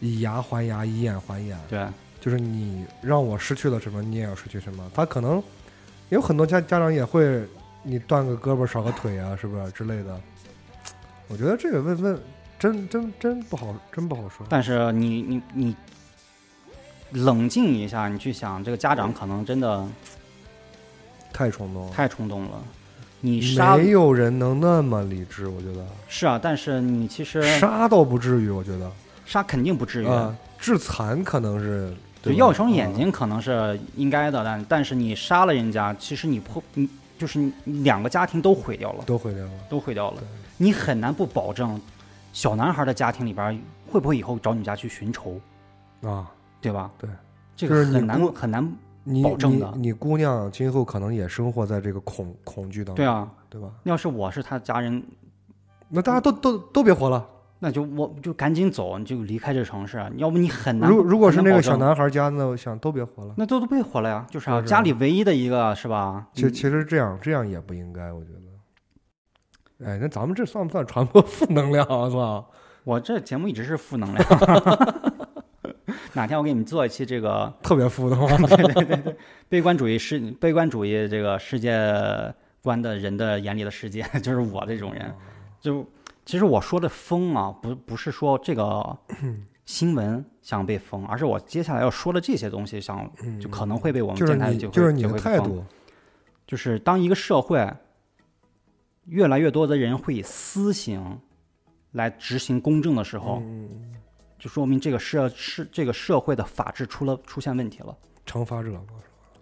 以牙还牙，以眼还眼，对，就是你让我失去了什么，你也要失去什么。他可能有很多家家长也会，你断个胳膊少个腿啊，是不是之类的？我觉得这个问问真真真不好，真不好说。但是你你你冷静一下，你去想，这个家长可能真的 太冲动了，太冲动了。你杀没有人能那么理智，我觉得是啊，但是你其实杀倒不至于，我觉得杀肯定不至于，啊，致残可能是就对吧要一双眼啊睛可能是应该的，但但是你杀了人家，其实你破你就是你两个家庭都毁掉了，都毁掉了。都毁掉了对。你很难不保证小男孩的家庭里边会不会以后找你家去寻仇，啊，对吧？对，这就是很难姑很难。你保证的你你姑娘今后可能也生活在这个恐恐惧当中，对，啊，对吧？要是我是他家人，那大家都都都别活了。那就我就赶紧走，你就离开这城市，要不你很难。如如果是那个小男孩家，那我想都别活了。那都都别活了呀，就是家里唯一的一个是吧？其其实这样这样也不应该，我觉得。哎，那咱们这算不算传播负能量啊？是吧？我这节目一直是负能量，哪天我给你们做一期这个 特别负的吗？悲观主义世悲观主义这个世界观的人的眼里的世界，就是我这种人。就其实我说的封啊，不不是说这个 新闻想被封，而是我接下来要说的这些东西想就可能会被我们就是电台就就是你的态度，就是当一个社会越来越多的人会以私刑来执行公正的时候，嗯，就说明这个社是这个社会的法治出了出现问题了。惩罚者嘛，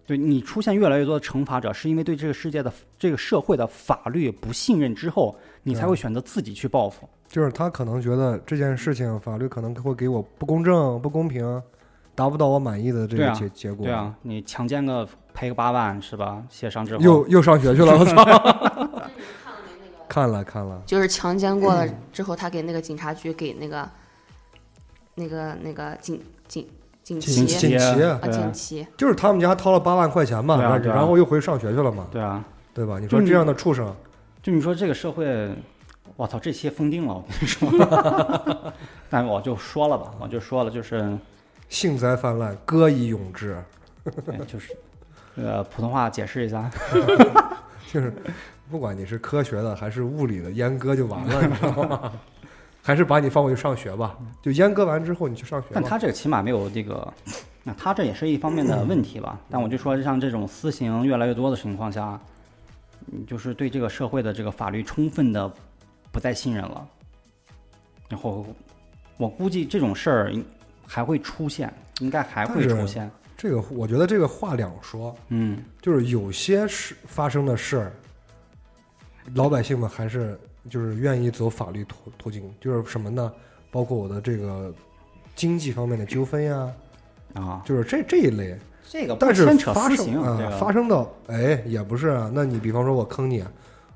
对你出现越来越多的惩罚者，是因为对这个世界的这个社会的法律不信任之后，你才会选择自己去报复。就是他可能觉得这件事情法律可能会给我不公正、不公平，达不到我满意的这个结、结果。对啊，你强奸个赔个八万是吧？协商之后又又上学去了，我操！看了看了，就是强奸过了之后，他给那个警察局给那个那个那个警警警锦旗锦旗啊对警旗，就是他们家掏了八万块钱嘛，然后又回上学去了嘛，对啊，对吧？你说这样的畜生，就你说这个社会，我操，这些封定了，我跟你说。但我就说了吧，我就说了，就是，幸灾泛滥，歌以咏志，哎就是，呃，普通话解释一下，就是不管你是科学的还是物理的，阉割就完了，你知道吗？还是把你放回去上学吧，就阉割完之后你去上学。但他这个起码没有这个，那他这也是一方面的问题吧。但我就说，像这种私刑越来越多的情况下，你就是对这个社会的这个法律充分的不再信任了。然后，我估计这种事儿应还会出现，应该还会出现。这个我觉得这个话两说，嗯，就是有些事发生的事儿，老百姓们还是就是愿意走法律途途径，就是什么呢？包括我的这个经济方面的纠纷呀，啊，就是这这一类。这个但是发生啊、这个发生到哎也不是啊，那你比方说我坑你，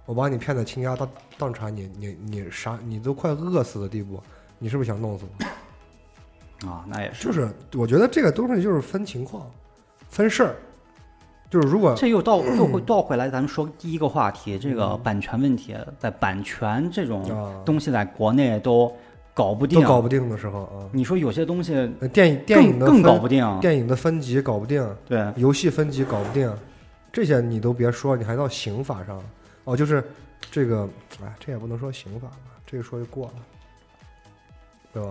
我把你骗得倾家荡荡产，你你你啥你都快饿死的地步，你是不是想弄死我？啊，那也是。就是我觉得这个东西就是分情况，分事儿，就是如果这又倒 又会倒回来，咱们说第一个话题，这个嗯版权问题，在版权这种啊东西在国内都搞不定，都搞不定的时候啊，你说有些东西电影电影的更搞不定，电影的分级搞不定，对，游戏分级搞不定，这些你都别说，你还到刑法上。哦，就是这个，哎，这也不能说刑法吧，这个说就过了，对吧？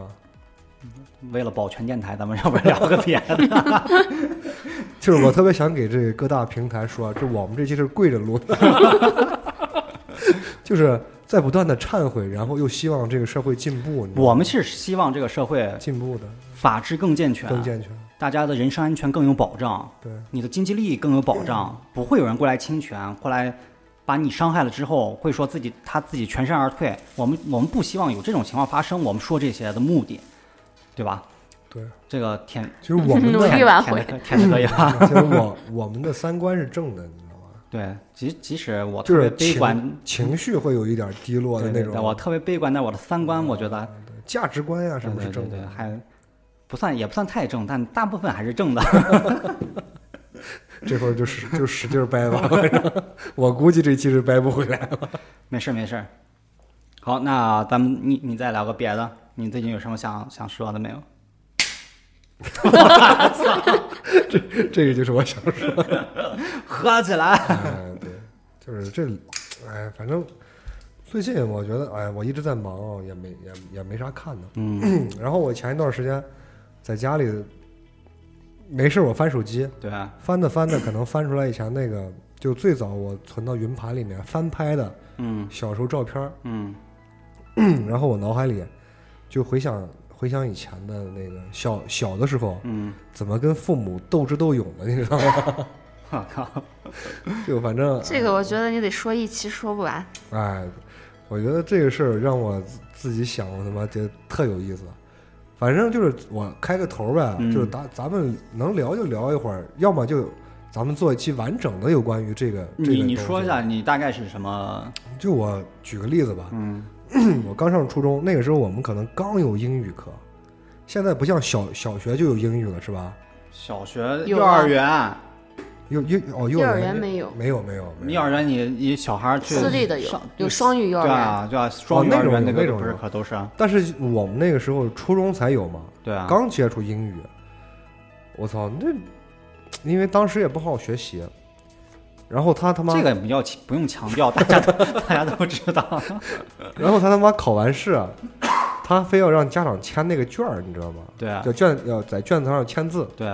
为了保全电台，咱们要不要聊个别的？就是我特别想给这各大平台说，这我们这期是跪着录的，就是在不断的忏悔，然后又希望这个社会进步，我们是希望这个社会进步的法治更健全，更健全，大家的人身安全更有保障，对，你的经济利益更有保障，不会有人过来侵权，过来把你伤害了之后，会说自己他自己全身而退。我们我们不希望有这种情况发生。我们说这些的目的，对吧？对，这个舔其实我们努的力挽回舔的舔的可以吧？其实我我们的三观是正的，你知道吗？对，即即使我特别就是悲观，情情绪会有一点低落的对对对，那种，我特别悲观，但我的三观我觉得价值观呀、什么是正的？还不算也不算太正，但大部分还是正的。这会儿就使就使劲掰吧，我估计这期是掰不回来了。没事儿没事儿。好，那咱们你你再聊个别的，你最近有什么想想说的没有？这这个就是我想说的。喝起来！嗯，对，就是这，哎，反正最近我觉得，哎，我一直在忙哦，也没也也没啥看的。嗯，然后我前一段时间在家里没事儿，我翻手机，对啊，翻着翻着，可能翻出来以前那个，就最早我存到云盘里面翻拍的嗯小时候照片，嗯 然后我脑海里就回想回想以前的那个小小的时候，嗯，怎么跟父母斗智斗勇的，你知道吗？我靠，就反正这个我觉得你得说一期说不完。哎，我觉得这个事儿让我自自己想，我他妈觉得特有意思。反正就是我开个头呗，嗯就是咱咱们能聊就聊一会儿，要么就咱们做一期完整的有关于这个。这个你你说一下，你大概是什么？就我举个例子吧，嗯 我刚上初中那个时候，我们可能刚有英语课，现在不像小小学就有英语了，是吧？小学、幼儿园，幼幼哦，幼幼儿儿园没有，没有没有没有。幼儿园你你小孩去私立的有，有双语幼儿园。对啊对啊，双语幼儿园那个不是可都是啊？但是我们那个时候初中才有嘛，对啊，刚接触英语，我操，那因为当时也不好好学习，然后他他妈这个不要不用强调，大家都大家都知道。然后他他妈考完试啊，他非要让家长签那个卷儿，你知道吗？对啊叫卷要在卷子上签字，对，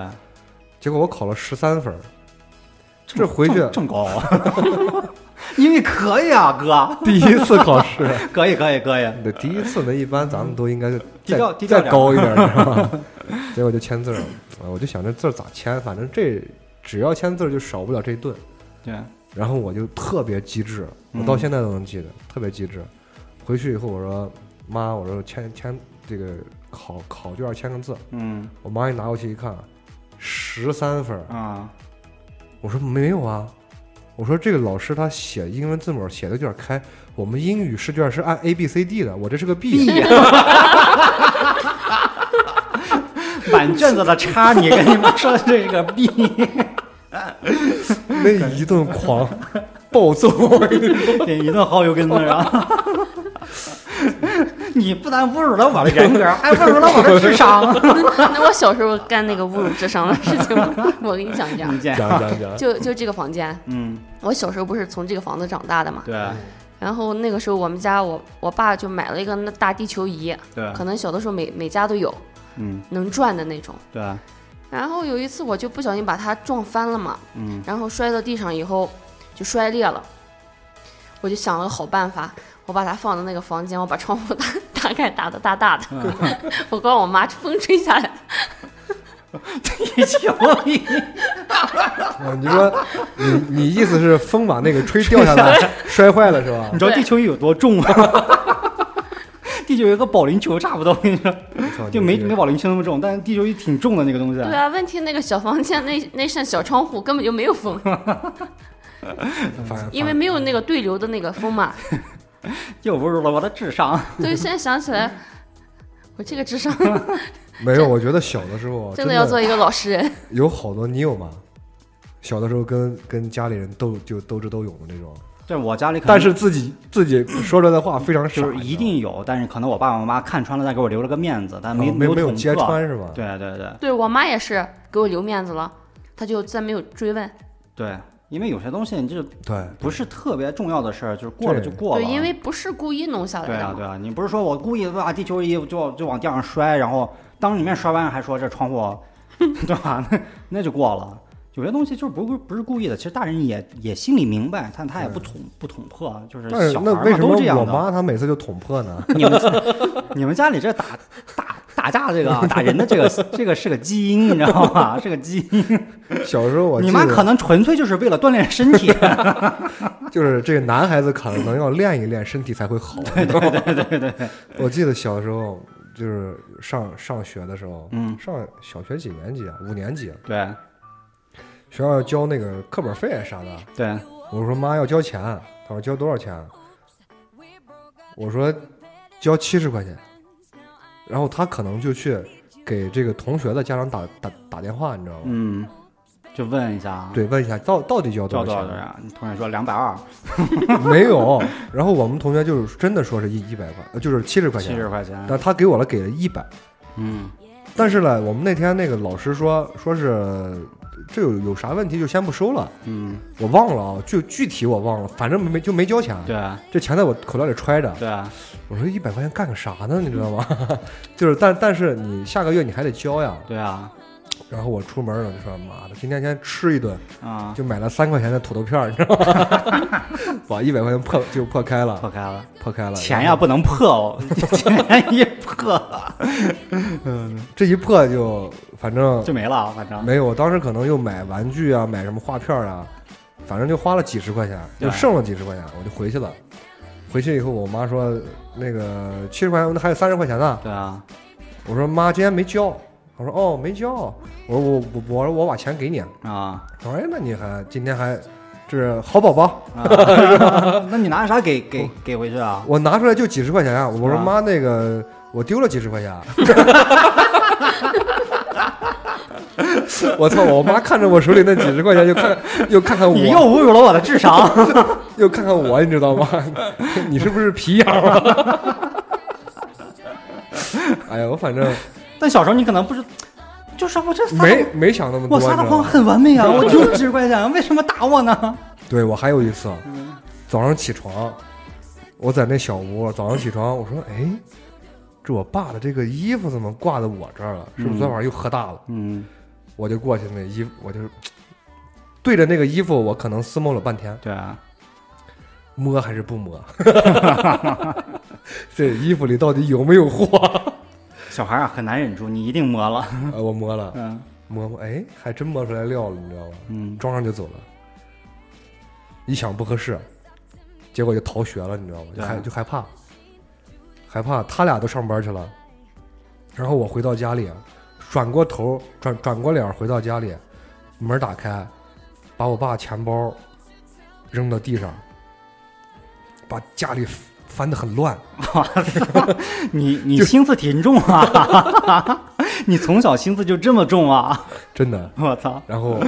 结果我考了十三分，这回去这么高啊？因为可以啊，哥，第一次考试，可以可以可以。对，第一次呢，一般咱们都应该再再高一点儿，你知道吗？结果就签字儿了，啊我就想这字儿咋签，反正这只要签字儿就少不了这一顿。对，然后我就特别机智，我到嗯现在都能记得，特别机智。回去以后我说妈，我说签签这个考考卷签个字，嗯。我妈一拿过去一看，十三分，啊，我说没有啊，我说这个老师他写英文字母写的有点开，我们英语试卷是按 A B C D 的，我这是个 B，, B，满卷子的叉，你跟你们说的这个 B，那一顿狂暴揍，我跟你说，点一顿好油根子啊！你不但侮辱了我的人格，还侮辱了我的智商。那我小时候干那个侮辱智商的事情，我给你讲一讲讲。讲讲，就就这个房间，嗯，我小时候不是从这个房子长大的嘛，对然后那个时候我们家我我爸就买了一个那大地球仪，对，可能小的时候每每家都有，嗯。能转的那种。对，然后有一次我就不小心把它撞翻了嘛，嗯。然后摔到地上以后就摔裂了，我就想了个好办法，我把它放到那个房间，我把窗户打打开，打的大大的，嗯。我告诉我妈风吹下来，地球仪，啊你说你你意思是风把那个吹掉下来 摔坏了是吧？你？知道地球仪有多重吗？地球有个保龄球差不多，我跟你说，就没没保龄球那么重，但是地球仪挺重的那个东西。对啊，问题那个小房间那那扇小窗户根本就没有风，因为没有那个对流的那个风嘛。又侮辱了我的智商。对，现在想起来，我这个智商 没有，我觉得小的时候真的要做一个老实人。有好多，你有吗？小的时候跟跟家里人斗就斗智斗勇的那种，对我家里可能，但是自己自己说出来的话非常傻，就是一定有，但是可能我爸爸妈妈看穿了，再给我留了个面子，但没哦没有没有揭。穿是吧？对对对对我妈也是给我留面子了，她就再没有追问。对，因为有些东西你就对，不是特别重要的事儿，就是过了就过了。对，因为不是故意弄下来的。对啊对啊，你不是说我故意把地球仪就就往地上摔，然后当着你面摔完还说这窗户，对吧？那那就过了。有些东西就是不是不是故意的，其实大人也也心里明白，但他也不捅不捅破，就是但是小孩那为什么嘛都这样的。我妈她每次就捅破呢？你们你们家里这打打打架这个啊打人的这个这个是个基因，你知道吗？是个基因。小时候我你妈可能纯粹就是为了锻炼身体。就是这个男孩子可能要练一练身体才会好。对对对对对。我记得小时候就是上上学的时候，嗯，上小学几年级啊？五年级，对学校要交那个课本费啥的。对，我说妈要交钱，他说交多少钱？我说交七十块钱。然后他可能就去给这个同学的家长打打打电话，你知道吗？嗯，就问一下，，对，问一下到到底交多交多少钱？你同学说两百二，没有。然后我们同学就是真的说是一一百块，呃就是七十块钱，七十块钱。但他给我了给了一百。嗯但是呢，我们那天那个老师说说是这有有啥问题就先不收了，嗯，我忘了啊，就具体我忘了，反正没就没交钱，对啊这钱在我口袋里揣着。对啊，我说一百块钱干个啥呢？你知道吗？就是但但是你下个月你还得交呀。对啊，然后我出门了就说妈的，今天先吃一顿，啊，就买了三块钱的土豆片儿，你知道吗？把一百块钱破就破开了，破开了，破开了。钱呀不能破哦，钱一破嗯这一破就反正就没了，反正没有，我当时可能又买玩具啊，买什么画片儿啊，反正就花了几十块钱，就剩了几十块钱，我就回去了。回去以后，我妈说那个七十块钱，那还有三十块钱呢。对啊，我说妈，今天没交。我说哦，没交。我说我我我说我把钱给你。啊我说哎，那你还今天还这是好宝宝，啊，那你拿啥给给给回去啊？我拿出来就几十块钱啊。我说啊妈，那个我丢了几十块钱。我操！我妈看着我手里那几十块钱，又看又看看我，你又侮辱了我的智商。又看看我，你知道吗？你是不是皮痒了？哎呀，我反正但小时候你可能不知，就是我这撒没没想那么多，我撒的谎很完美啊，我就几十块钱，为什么打我呢？对我还有一次，嗯早上起床，我在那小屋，早上起床，我说，哎，这我爸的这个衣服怎么挂在我这儿了？是不是昨晚上又喝大了？嗯，我就过去那衣服，我就对着那个衣服，我可能思摸了半天，对啊，摸还是不摸？这衣服里到底有没有货？小孩啊很难忍住，你一定摸了。呃，我摸了，嗯摸摸，哎，还真摸出来料了，你知道吧？嗯，装上就走了。一想不合适，结果就逃学了，你知道吗？就害就害怕，害怕他俩都上班去了，然后我回到家里，转过头转转过脸回到家里，门打开，把我爸钱包扔到地上，把家里翻的很乱。你你心思挺重啊，你从小心思就这么重啊？真的。我操！然后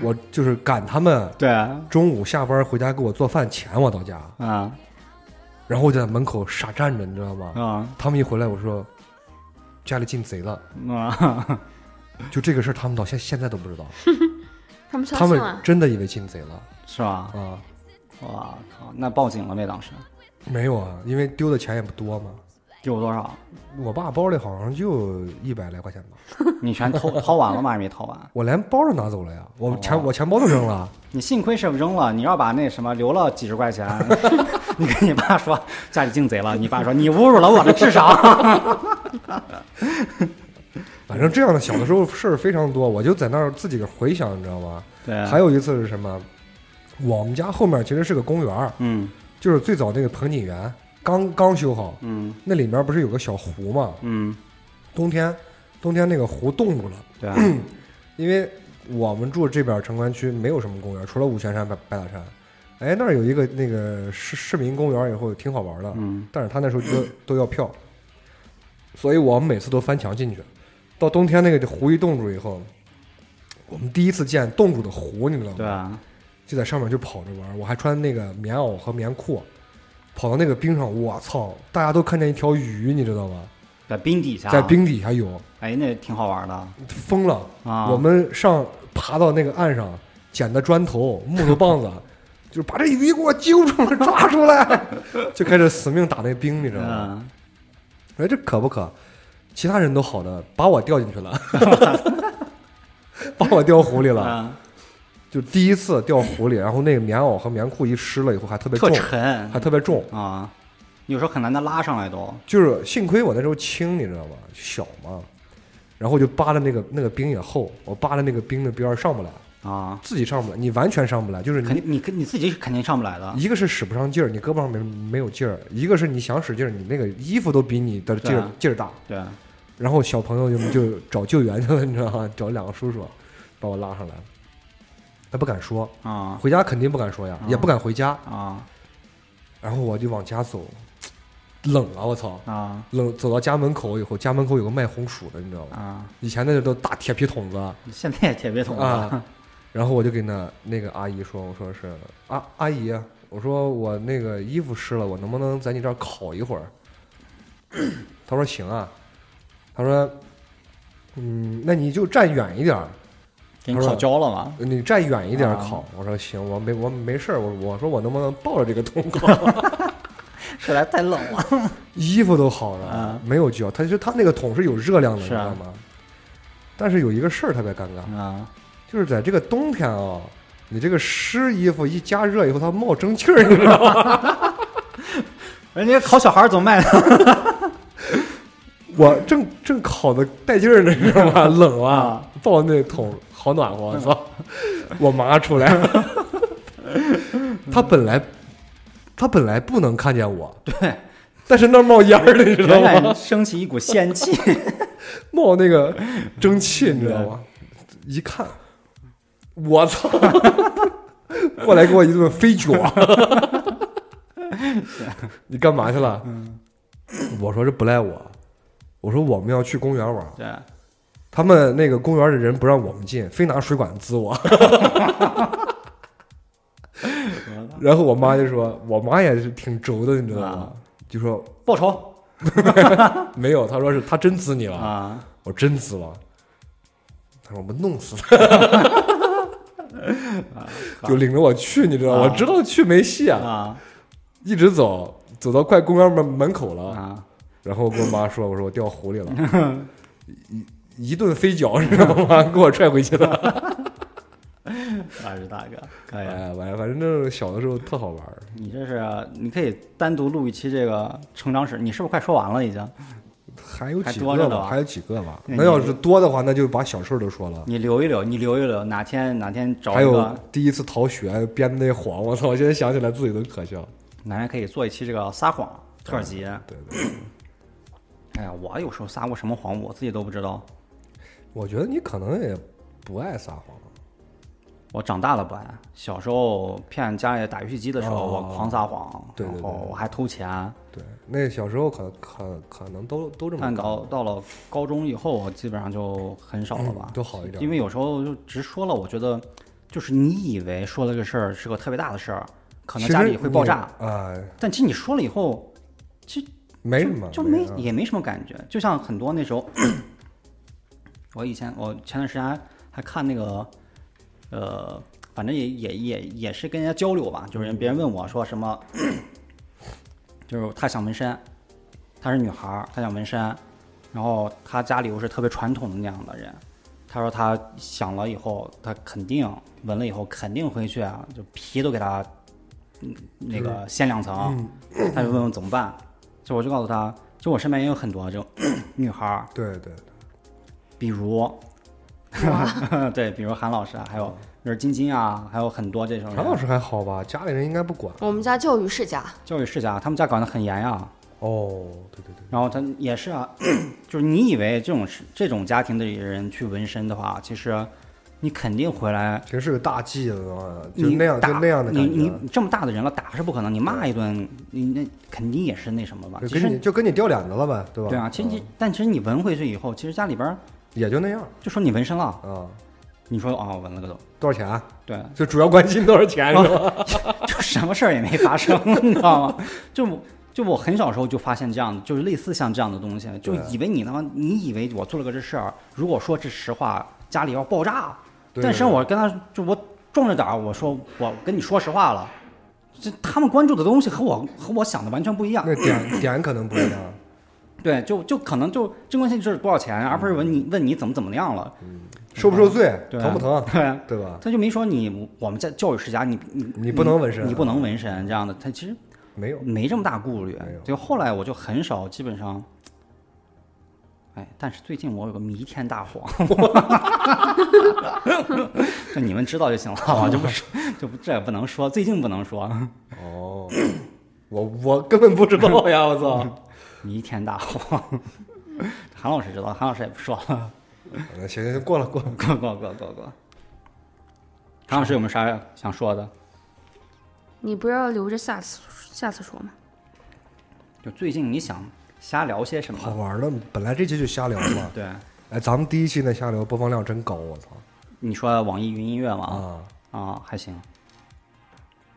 我就是赶他们对啊，中午下班回家给我做饭前我到家，啊然后我就在门口傻站着，你知道吗？啊他们一回来，我说家里进贼了，啊！就这个事儿，他们到现现在都不知道，他们相他们，真的以为进贼了是吧？啊？我靠，那报警了没？当时没有啊，因为丢的钱也不多嘛。丢多少？我爸包里好像就一百来块钱吧，你全掏掏完了吗？还没掏完？我连包都拿走了呀，我钱、哦我钱包都扔了。你幸亏是扔了，你要把那什么留了几十块钱，你跟你爸说家里进贼了，你爸说你侮辱了我的智商。反正这样的小的时候事儿非常多，我就在那儿自己回想，你知道吗？对，还有一次是什么？我们家后面其实是个公园儿，嗯就是最早那个盆景园刚刚修好，嗯那里面不是有个小湖嘛？嗯，冬天冬天那个湖冻住了，对啊，因为我们住这边城关区没有什么公园，除了五泉山、白白塔山。哎，那儿有一个那个市市民公园，以后挺好玩的，嗯但是他那时候都都要票，所以我们每次都翻墙进去。到冬天那个湖一冻住以后，我们第一次见冻住的湖，你知道吗？对啊，就在上面就跑着玩，我还穿那个棉袄和棉裤，跑到那个冰上，我操！大家都看见一条鱼，你知道吗？在冰底下，在，冰底下有，哎，那挺好玩的疯了。啊。我们上爬到那个岸上，捡的砖头、木头棒子，就是把这鱼给我揪出来、抓出来，就开始死命打那冰，你知道吗？嗯，哎，这可不可？其他人都好的，把我掉进去了，把我掉湖里了。嗯就第一次掉湖里，然后那个棉袄和棉裤一湿了以后还特别特重，沉还特别重。啊，有时候很难的拉上来都。就是幸亏我那时候轻，你知道吗？小嘛，然后就扒的那个那个冰也厚，我扒的那个冰的边儿上不来，啊，自己上不来，你完全上不来，就是你肯定你你自己肯定上不来的。一个是使不上劲儿，你胳膊上没没有劲儿；一个是你想使劲儿，你那个衣服都比你的劲劲儿大。对，然后小朋友就就找救援去了，你知道吗？找两个叔叔把我拉上来，他不敢说，啊回家肯定不敢说呀，啊也不敢回家。啊然后我就往家走，冷啊！我操，啊冷！走到家门口以后，家门口有个卖红薯的，你知道吗？啊！以前那都大铁皮桶子现在也铁皮桶子啊。然后我就给那那个阿姨说：“我说是阿阿姨啊，我说我那个衣服湿了，我能不能在你这儿烤一会儿？” 她说：“行啊。”她说：“嗯，那你就站远一点儿，给你烤焦了吗？你站远一点烤。我说：“行，我没我没事儿。我我说我能不能抱着这个桶烤？实在太冷了。衣服都好了，啊没有焦。他就他那个桶是有热量的，你知道吗？但是有一个事儿特别尴尬，啊，就是在这个冬天啊，你这个湿衣服一加热以后，它冒蒸汽儿，你知道吗？人家烤小孩儿怎么卖的？我正正烤的带劲儿呢，你知道吗？冷啊啊，抱那桶好暖和，我操！我妈出来了，她本来她本来不能看见我，对，但是那儿冒烟儿的，你知道吗？升起一股仙气。冒那个蒸汽，你知道吗？一看，我操！过来给我一顿飞脚。你干嘛去了？我说这不赖我，我说我们要去公园玩，对，他们那个公园的人不让我们进，非拿水管滋我。然后我妈就说，我妈也是挺轴的，你知道吗啊？就说报仇 没有，她说是她真滋你了。啊！我真滋了。他说我们弄死他，啊就领着我去，你知道，啊我知道去没戏啊，啊一直走，走到快公园门门口了，啊！然后跟我妈说，我说我掉湖里了，一一顿飞脚，你知道吗？给我踹回去的。二十大哥，可以。哎，反正反正那小的时候特好玩儿。你这是你可以单独录一期这个成长史，你是不是快说完了已经？还有还几个吧？还有几个吧？那那要是多的话，那就把小事儿都说了。你留一留，你留一留，哪天哪天找还有第一次逃学编的那谎，我操！我现在想起来自己都可笑。哪天可以做一期这个撒谎特辑。对对，哎呀，我有时候撒过什么谎，我自己都不知道。我觉得你可能也不爱撒谎。我长大了不爱，小时候骗家里打游戏机的时候，哦我狂撒谎，对对对然后我还偷钱。对，那小时候可可可能都都这么但干到到了高中以后，我基本上就很少了吧，嗯都好一点。因为有时候就直说了，我觉得就是你以为说了个事儿是个特别大的事儿，可能家里会爆炸，你啊，但其实你说了以后，其实没什么，就没也没什么感觉。就像很多那时候，我以前我前段时间还还看那个，呃，反正也也也也是跟人家交流吧，就是别人问我说什么，就是她想纹身，她是女孩儿，她想纹身，然后她家里又是特别传统的那样的人，她说她想了以后，她肯定纹了以后肯定回去啊，就皮都给她，嗯，那个掀两层，她就问我怎么办，就我就告诉她，就我身边也有很多这种 女孩儿，对对对，比如，对，比如韩老师啊，还有就是晶晶啊，还有很多这种人。韩老师还好吧？家里人应该不管。我们家教育世家，教育世家，他们家管的很严呀、哦，对对对，然后他也是啊，就是你以为这种是这种家庭的人去纹身的话，其实你肯定回来，其实是个大忌子啊，就你那样就打那样的你感觉。你这么大的人了，打是不可能，你骂一顿，你那肯定也是那什么吧？就跟其实你就跟你掉脸子了呗，对吧？对啊，其实你嗯但其实你纹回去以后，其实家里边儿也就那样就说你纹身了，啊。你说啊、纹了个都，多少钱？啊对，就主要关心多少钱是吧？就什么事儿也没发生，你知道吗？就我就我很小时候就发现这样的，就是类似像这样的东西，就对以为你他妈，你以为我做了个这事儿，如果说这实话，家里要爆炸。对但是我跟他就我壮着胆儿，我说我跟你说实话了，这他们关注的东西和我和我想的完全不一样。那点 点可能不一样。对，就就可能就真关心就是多少钱，而不是问你问你怎么怎么样了。受不受罪，疼不疼，对，对吧？他就没说你我们在教育世家，你你你不能纹身你不能纹身这样的，他其实没有，没这么大顾虑。就后来我就很少，基本上，哎，但是最近我有个弥天大谎，就你们知道就行了，我就不说，就不这也不能说，最近不能说哦，我我根本不知道呀，我操！弥天大谎。韩老师知道，韩老师也不说了，行行行，过了过了。过过过过过。韩老师有没有啥想说的？你不要留着下次下次说吗？就最近你想瞎聊些什么？好玩的，本来这期就瞎聊嘛。对，哎，咱们第一期那瞎聊播放量真高，我操！你说网易云音乐吗？啊，啊，还行。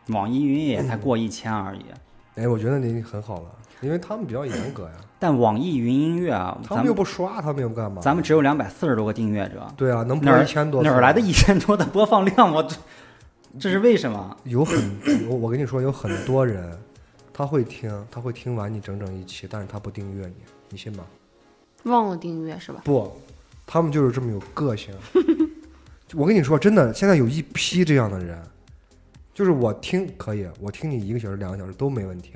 网易云也才过一千而已。哎，我觉得你很好了，因为他们比较严格呀，但网易云音乐啊，他们又不刷，他们又干嘛？咱们只有两百四十多个订阅者，对啊，能播一千多，哪儿来的？一千多的播放量？我这这是为什么？有很，我我跟你说，有很多人，他会听，他会听完你整整一期，但是他不订阅你，你信吗？忘了订阅是吧？不，他们就是这么有个性。我跟你说，真的，现在有一批这样的人，就是我听可以，我听你一个小时、两个小时都没问题，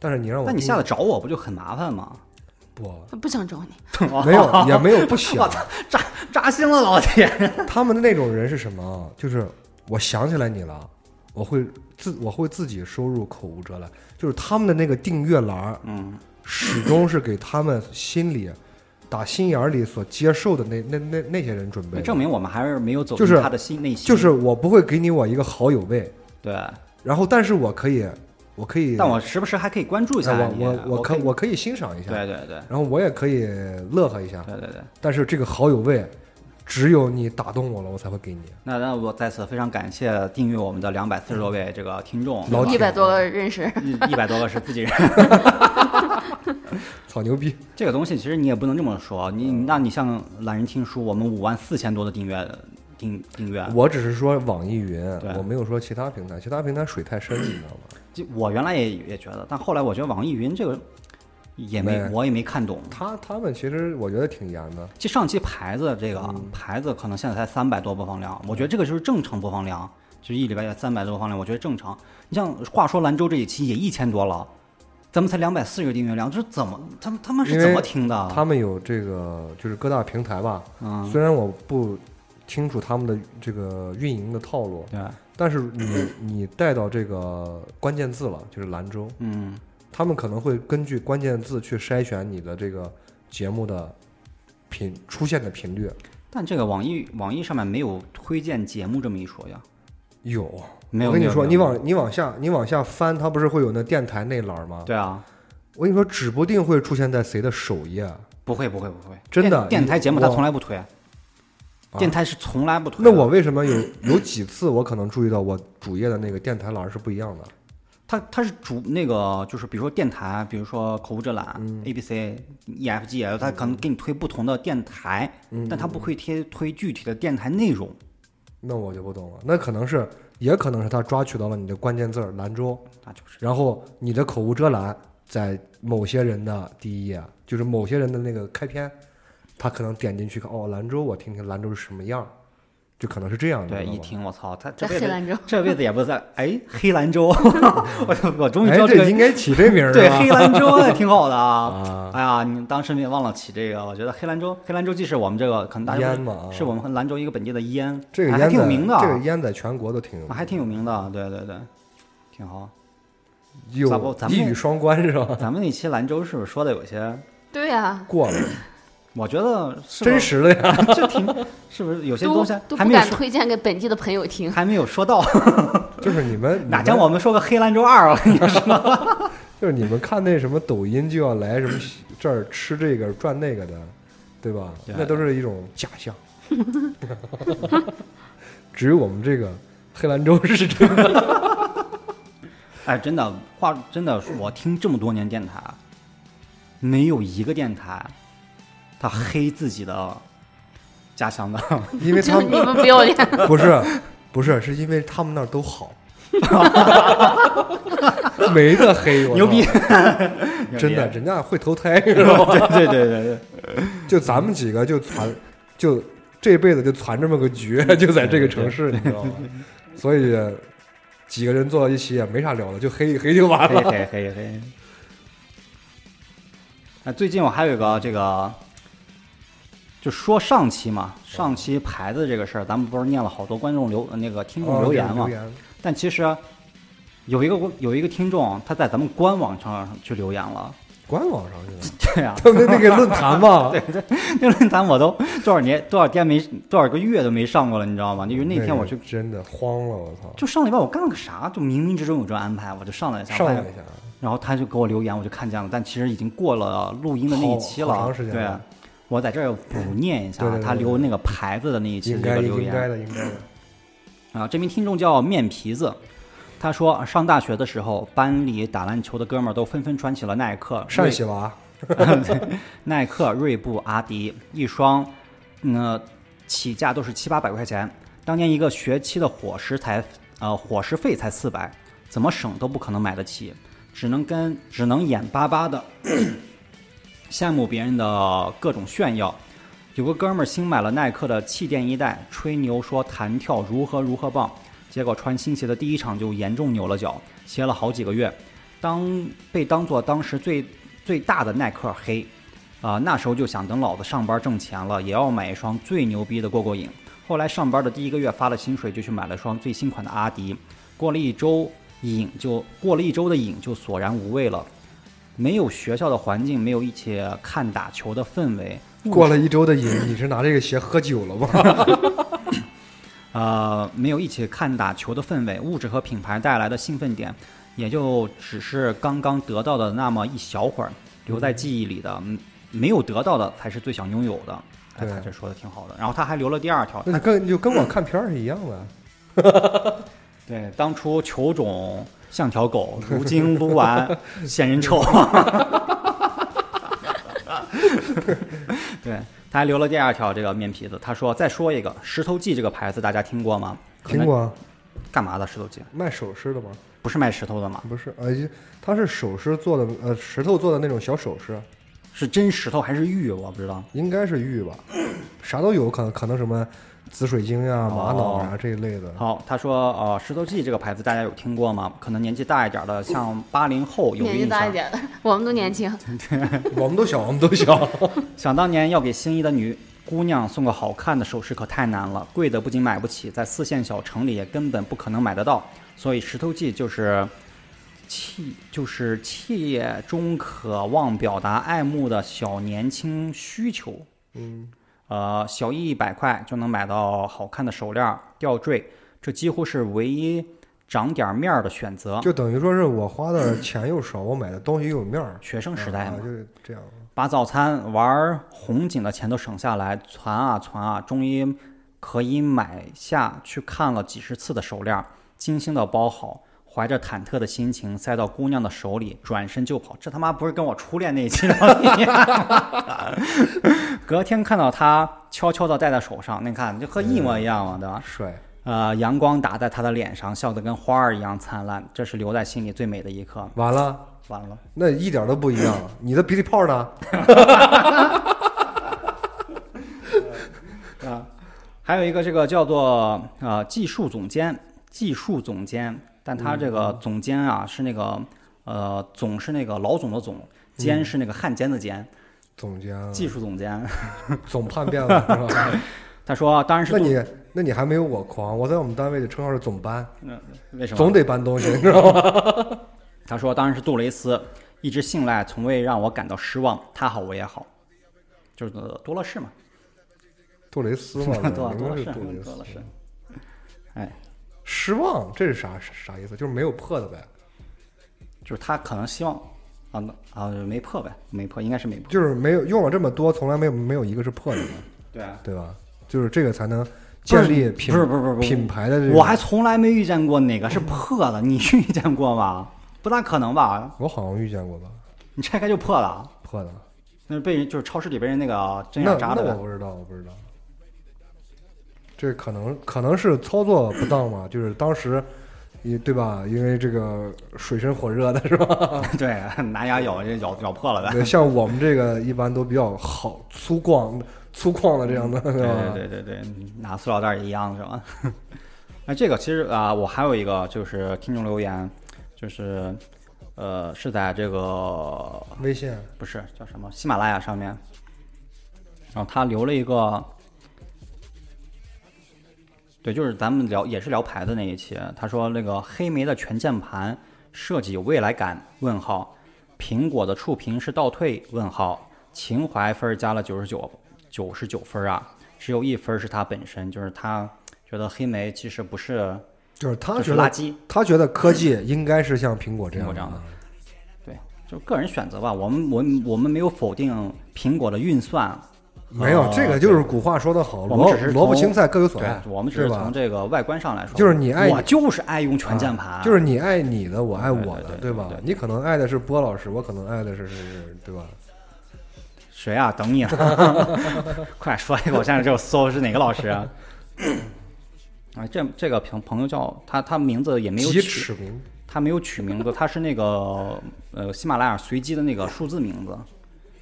但是你让我那你下次找我不就很麻烦吗？不他不想找你，没有也没有不想，扎扎心了，老铁。他们的那种人是什么啊？就是我想起来你了，我会自我会自己收入口无遮拦，就是他们的那个订阅栏嗯，始终是给他们心里打心眼儿里所接受的那那那那些人准备，证明我们还是没有走就是进他的心内心。就是我不会给你我一个好友位，对，然后但是我可以，我可以，但我时不时还可以关注一下我我我可我可以欣赏一下，对对对然后我也可以乐呵一下，对对对。但是这个好友位，只有你打动我了，我才会给你。那那我在此非常感谢订阅我们的两百四十多位这个听众，老铁一百多个认识，一一百多个是自己人。操，好牛逼。这个东西其实你也不能这么说，你那你像懒人听书，我们五万四千多的订阅订订阅，我只是说网易云，我没有说其他平台，其他平台水太深，你知道吗？就我原来也也觉得，但后来我觉得网易云这个也没没我也没看懂。他他们其实我觉得挺严的，就上期牌子这个、牌子可能现在才三百多播放量，我觉得这个就是正常播放量，就是一礼拜三百多播放量，我觉得正常。你像话说兰州这一期也一千多了，咱们才两百四十个订阅量，这是怎么他们他们是怎么听的？他们有这个就是各大平台吧，嗯，虽然我不清楚他们的这个运营的套路，对，但是你你带到这个关键字了，就是兰州，嗯，他们可能会根据关键字去筛选你的这个节目的频出现的频率。但这个网易网易上面没有推荐节目这么一说呀，有，没有。我跟你说，你往你往下你往下翻，它不是会有那电台那栏吗？对啊，我跟你说，指不定会出现在谁的首页。不会不会不会，真的电电台节目它从来不推，电台是从来不推的。那我为什么有有几次我可能注意到我主页的那个电台栏是不一样的？它它是主那个就是比如说电台，比如说口无遮拦、A B C E F G L，它可能给你推不同的电台，但它不会贴推具体的电台内容。那我就不懂了。那可能是，也可能是他抓取到了你的关键字儿兰州，那就是然后你的口无遮拦在某些人的第一页，就是某些人的那个开篇，他可能点进去看，哦，兰州，我听听兰州是什么样，就可能是这样的。对，一听我操，他这辈子在黑兰州，这辈子也不在 哎黑兰州，我我终于知道哎，这个这应该起这名儿对黑兰州也挺好的啊。啊，哎呀，你当时没忘了起这个，我觉得黑兰州，黑兰州既是我们这个可能大家烟嘛啊是我们兰州一个本地的烟，这个还烟在挺有名的，这个烟在全国都挺有名，还挺有名的，对对对，挺好。有一语双关是吧？咱们那期兰州是不是说的有些？对呀、过了，我觉得是真实的呀。是，这挺是不是有些东西都不敢推荐给本地的朋友听。还没有说到，就是你们哪天我们说个黑兰州二？我 跟你说，就是你们看那什么抖音就要来什么这儿吃这个赚那个的，对吧？那都是一种假象。只有我们这个黑兰州是真的。哎，真的话，真的，我听这么多年电台，没有一个电台他黑自己的家乡的。因为他们你们们不要脸，不是不是，是因为他们那儿都好，没得黑，我牛逼！真的，人家会投胎，是吧？对对对对对，就咱们几个就攒，就这辈子就攒这么个局，就在这个城市，你知道吗？所以几个人坐到一起也没啥聊的，就黑一黑就完黑了。黑黑黑。啊，最近我还有一个这个，就说上期嘛，上期牌子这个事儿，咱们不是念了好多观众留那个听众哦留言嘛。但其实有一个有一个听众他在咱们官网上去留言了，官网上去了，对呀、他们那个论坛嘛，对对那论坛我都多少年多少天没多少个月都没上过了，你知道吗？因为那天我去真的慌了，我操！就上礼拜我干了个啥，就冥冥之中有这安排，我就上了一下，上了一下，然后他就给我留言，我就看见了，但其实已经过了录音的那一期了，好好长时间对了。我在这儿补念一下他留那个牌子的那一期应该这个留言应该的，应该的。啊。这名听众叫面皮子，他说上大学的时候，班里打篮球的哥们儿都纷纷穿起了耐克、陕西娃 耐克、锐步、阿迪一双，嗯、起价都是七八百块钱。当年一个学期的伙食才，呃，伙食费才四百，怎么省都不可能买得起，只能跟只能眼巴巴的羡慕别人的各种炫耀。有个哥们儿新买了耐克的气垫一代，吹牛说弹跳如何如何棒，结果穿新鞋的第一场就严重扭了脚，歇了好几个月，当被当做当时最最大的耐克黑。啊、那时候就想等老子上班挣钱了，也要买一双最牛逼的过过瘾。后来上班的第一个月发了薪水，就去买了双最新款的阿迪。过了一周瘾就过了一周的瘾就索然无味了，没有学校的环境，没有一起看打球的氛围，过了一周的瘾，你是拿这个鞋喝酒了吗？呃，没有一起看打球的氛围，物质和品牌带来的兴奋点，也就只是刚刚得到的那么一小会儿，留在记忆里的，嗯没有得到的才是最想拥有的。哎，对他这说的挺好的。然后他还留了第二条，那你跟就跟我看片儿是一样的。对，当初球种像条狗，如今撸完嫌人臭。对，他还留了第二条这个面皮子，他说再说一个石头记这个牌子，大家听过吗？听过啊干嘛的石头记？卖首饰的吗？不是卖石头的吗？不是，呃，它是首饰做的，呃，石头做的那种小首饰，是真石头还是玉？我不知道。应该是玉吧，啥都有，可能可能什么紫水晶呀、玛瑙啊这一类的。好，他说呃，石头记这个牌子大家有听过吗？可能年纪大一点的，像八零后有印象年纪。大一点的，我们都年轻。我们都小，我们都小。想当年要给心仪的女姑娘送个好看的首饰可太难了，贵的不仅买不起，在四线小城里也根本不可能买得到。所以石头记就是切就是切中渴望表达爱慕的小年轻需求。嗯，呃，小一百块就能买到好看的手链、吊坠，这几乎是唯一长点面儿的选择。就等于说是我花的钱又少，我买的东西又有面儿。学生时代嘛啊，，就是这样。把早餐玩红警的钱都省下来，攒啊攒啊，终于可以买下去看了几十次的手链，精心的包好，怀着忐忑的心情塞到姑娘的手里，转身就跑。这他妈不是跟我初恋那一期聊的一样吗？隔天看到他悄悄的戴在手上，你看就和一模一样嘛，对吧？帅，呃，阳光打在他的脸上，笑得跟花儿一样灿烂，这是留在心里最美的一刻。完了，完了。那一点都不一样。你的鼻涕泡呢？啊，还有一个这个叫做呃技术总监，技术总监，但他这个总监啊是那个呃总是那个老总的总，监是那个汉奸的奸，总监啊，技术总监。总叛变了是吧？他说当然是那你那你还没有我狂，我在我们单位的称号是总搬，为什么？总得搬东西，你知道吗？他说当然是杜蕾斯，一直信赖，从未让我感到失望。他好我也好，就是多乐士嘛，杜蕾斯嘛，多乐士，多乐。士。哎，失望，这是啥啥意思？就是没有破的呗，就是他可能希望啊那啊没破呗，没破应该是没破。就是没有用了这么多，从来没有没有一个是破的嘛，对啊。对吧？就是这个才能建立品不是不是不是品牌的这个。我还从来没遇见过哪个是破的，你 遇见过吗？不大可能吧？我好像遇见过吧，你拆开就破了，破的。那是被人就是超市里被人那个针那眼扎的。那我不知道，我不知道。这可能可能是操作不当嘛，就是当时，你对吧？因为这个水深火热的是吧？对，拿牙咬就咬咬破了呗。对像我们这个一般都比较好粗犷粗犷的这样的，对对吧？对对对对，拿塑料袋一样是吧？那这个其实啊、我还有一个就是听众留言，就是呃是在这个微信不是叫什么喜马拉雅上面，然后他留了一个，对，就是咱们聊也是聊牌子那一期，他说那个黑莓的全键盘设计有未来感？问号，苹果的触屏是倒退？问号，情怀分儿加了九十九九十九分儿啊，只有一分儿是他本身，就是他觉得黑莓其实不是就是他觉得是垃圾，他觉得科技应该是像苹果这样这样的对，就个人选择吧。我们我们我们没有否定苹果的运算。没有这个就是古话说得好，萝萝卜青菜各有所爱，，我们只是从这个外观上来说，就是你爱我就是爱用全键盘，啊就是你爱你的，我爱我的，对吧你可能爱的是波老师，我可能爱的是是是，对吧？谁啊？等你啊，快说一个，我现在就搜是哪个老师啊？啊，这这个朋朋友叫他，他名字也没有几取，名，他没有取名字，他是那个呃喜马拉雅随机的那个数字名字。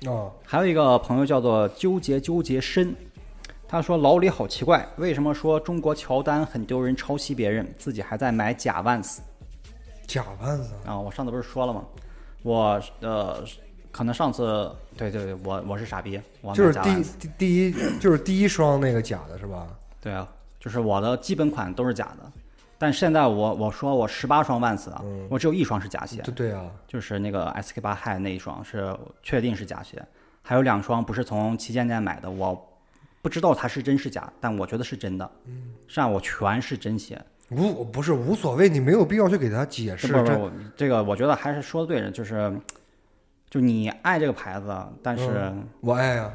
啊，还有一个朋友叫做纠结纠结深，他说老李好奇怪，为什么说中国乔丹很丢人，抄袭别人，自己还在买假 Vans 假万斯，啊？我上次不是说了吗？我呃，可能上次对对对，我我是傻逼，就是第第第一就是第一双那个假的是吧？对啊，就是我的基本款都是假的，但现在我我说我十八双 Vans 啊，嗯我只有一双是假鞋，对对啊，就是那个 SK 八 High 那一双是确定是假鞋，还有两双不是从旗舰店买的，我不知道它是真是假，但我觉得是真的。嗯，上我全是真鞋。无不是无所谓，你没有必要去给他解释不。不这不，这个我觉得还是说的对的，就是就你爱这个牌子，但是、嗯我爱啊，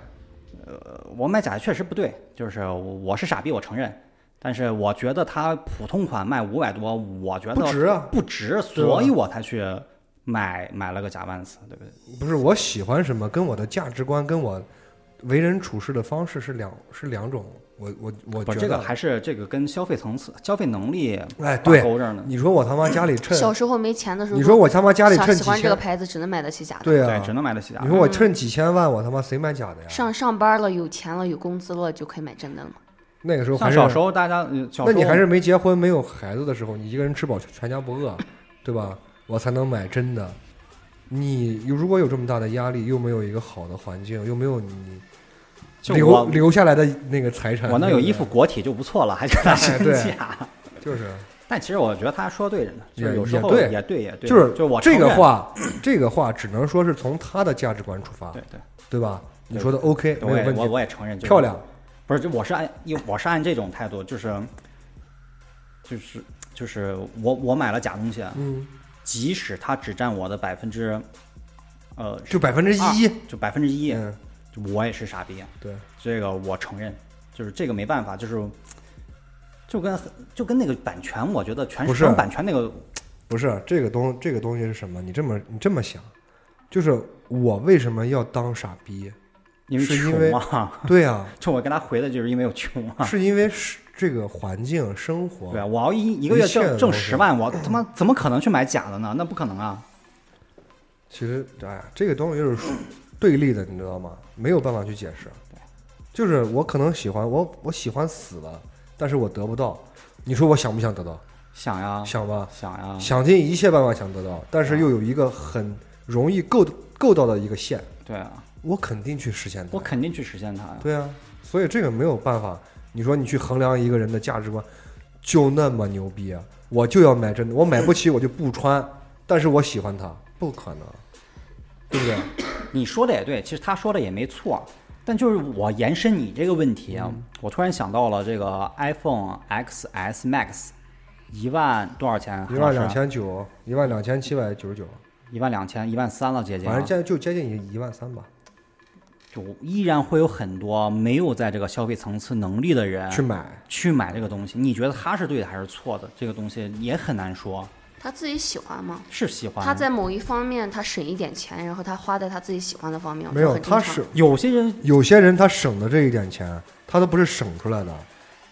呃我买假鞋确实不对，就是我我是傻逼，我承认。但是我觉得它普通款卖五百多，我觉得不值啊，不值，所以我才去买买了个假万斯，对不对？不是我喜欢什么，跟我的价值观跟我为人处事的方式是两是两种。我我我不，觉得，这个还是这个跟消费层次、消费能力哎，挂对，钩着呢。你说我他妈家里趁，小时候没钱的时候，你说我他妈家里趁几喜欢这个，牌子，只能买得起假的。对，对啊只，能买得起假的。你说我趁几千万，我他妈谁买假的呀？上上班了，有钱了，有工资了，就可以买真的了嘛。那个时候还是像小时候大家，那你还是没结婚、没有孩子的时候，你一个人吃饱全家不饿，对吧？我才能买真的。你如果有这么大的压力，又没有一个好的环境，又没有你留留下来的那个财产，我能有一副国体就不错了，还跟他哎生对价。就是但其实我觉得他说对着呢，就也是有时候也对也对也对，就是就我这，个话，这个话只能说是从他的价值观出发，对对，对吧？你说的 OK 我也我没有问题，我也承认，就是漂亮，不是，就我是按，因为我是按这种态度，就是，就是就是我我买了假东西，嗯，即使它只占我的百分之，呃，就百分之一，就百分之一，嗯，就我也是傻逼，对，这个我承认，就是这个没办法，就是就跟就跟那个版权，我觉得全是版权那个，不是这个东这个东西是什么？你这么你这么想，就是我为什么要当傻逼？因为是因为穷啊，对呀、就我跟他回的就是因为我穷啊。是因为是这个环境生活，对啊，我要一一个月挣挣十万，我他妈怎么可能去买假的呢？那不可能啊！其实哎呀，这个东西就是对立的，你知道吗？没有办法去解释。就是我可能喜欢我我喜欢死了，但是我得不到。你说我想不想得到？想呀，想吧，想呀，想尽一切办法想得到，但是又有一个很容易够够到的一个线，对啊，我肯定去实现它。我肯定去实现它呀。对啊，所以这个没有办法。你说你去衡量一个人的价值观，就那么牛逼啊？我就要买真的，我买不起我就不穿，但是我喜欢它，不可能，对不对？你说的也对，其实他说的也没错，但就是我延伸你这个问题啊，嗯我突然想到了这个 iPhone XS Max，一万多少钱？一万两，千九，一万两千七百九十九，一万两千，一万三了，接近啊，反正现在就接近一一万三吧。就依然会有很多没有在这个消费层次能力的人去买，去买这个东西。你觉得他是对的还是错的？这个东西也很难说，他自己喜欢吗？是喜欢。他在某一方面他省一点钱，然后他花在他自己喜欢的方面，没有，他是有些人有些人他省的这一点钱，他都不是省出来的，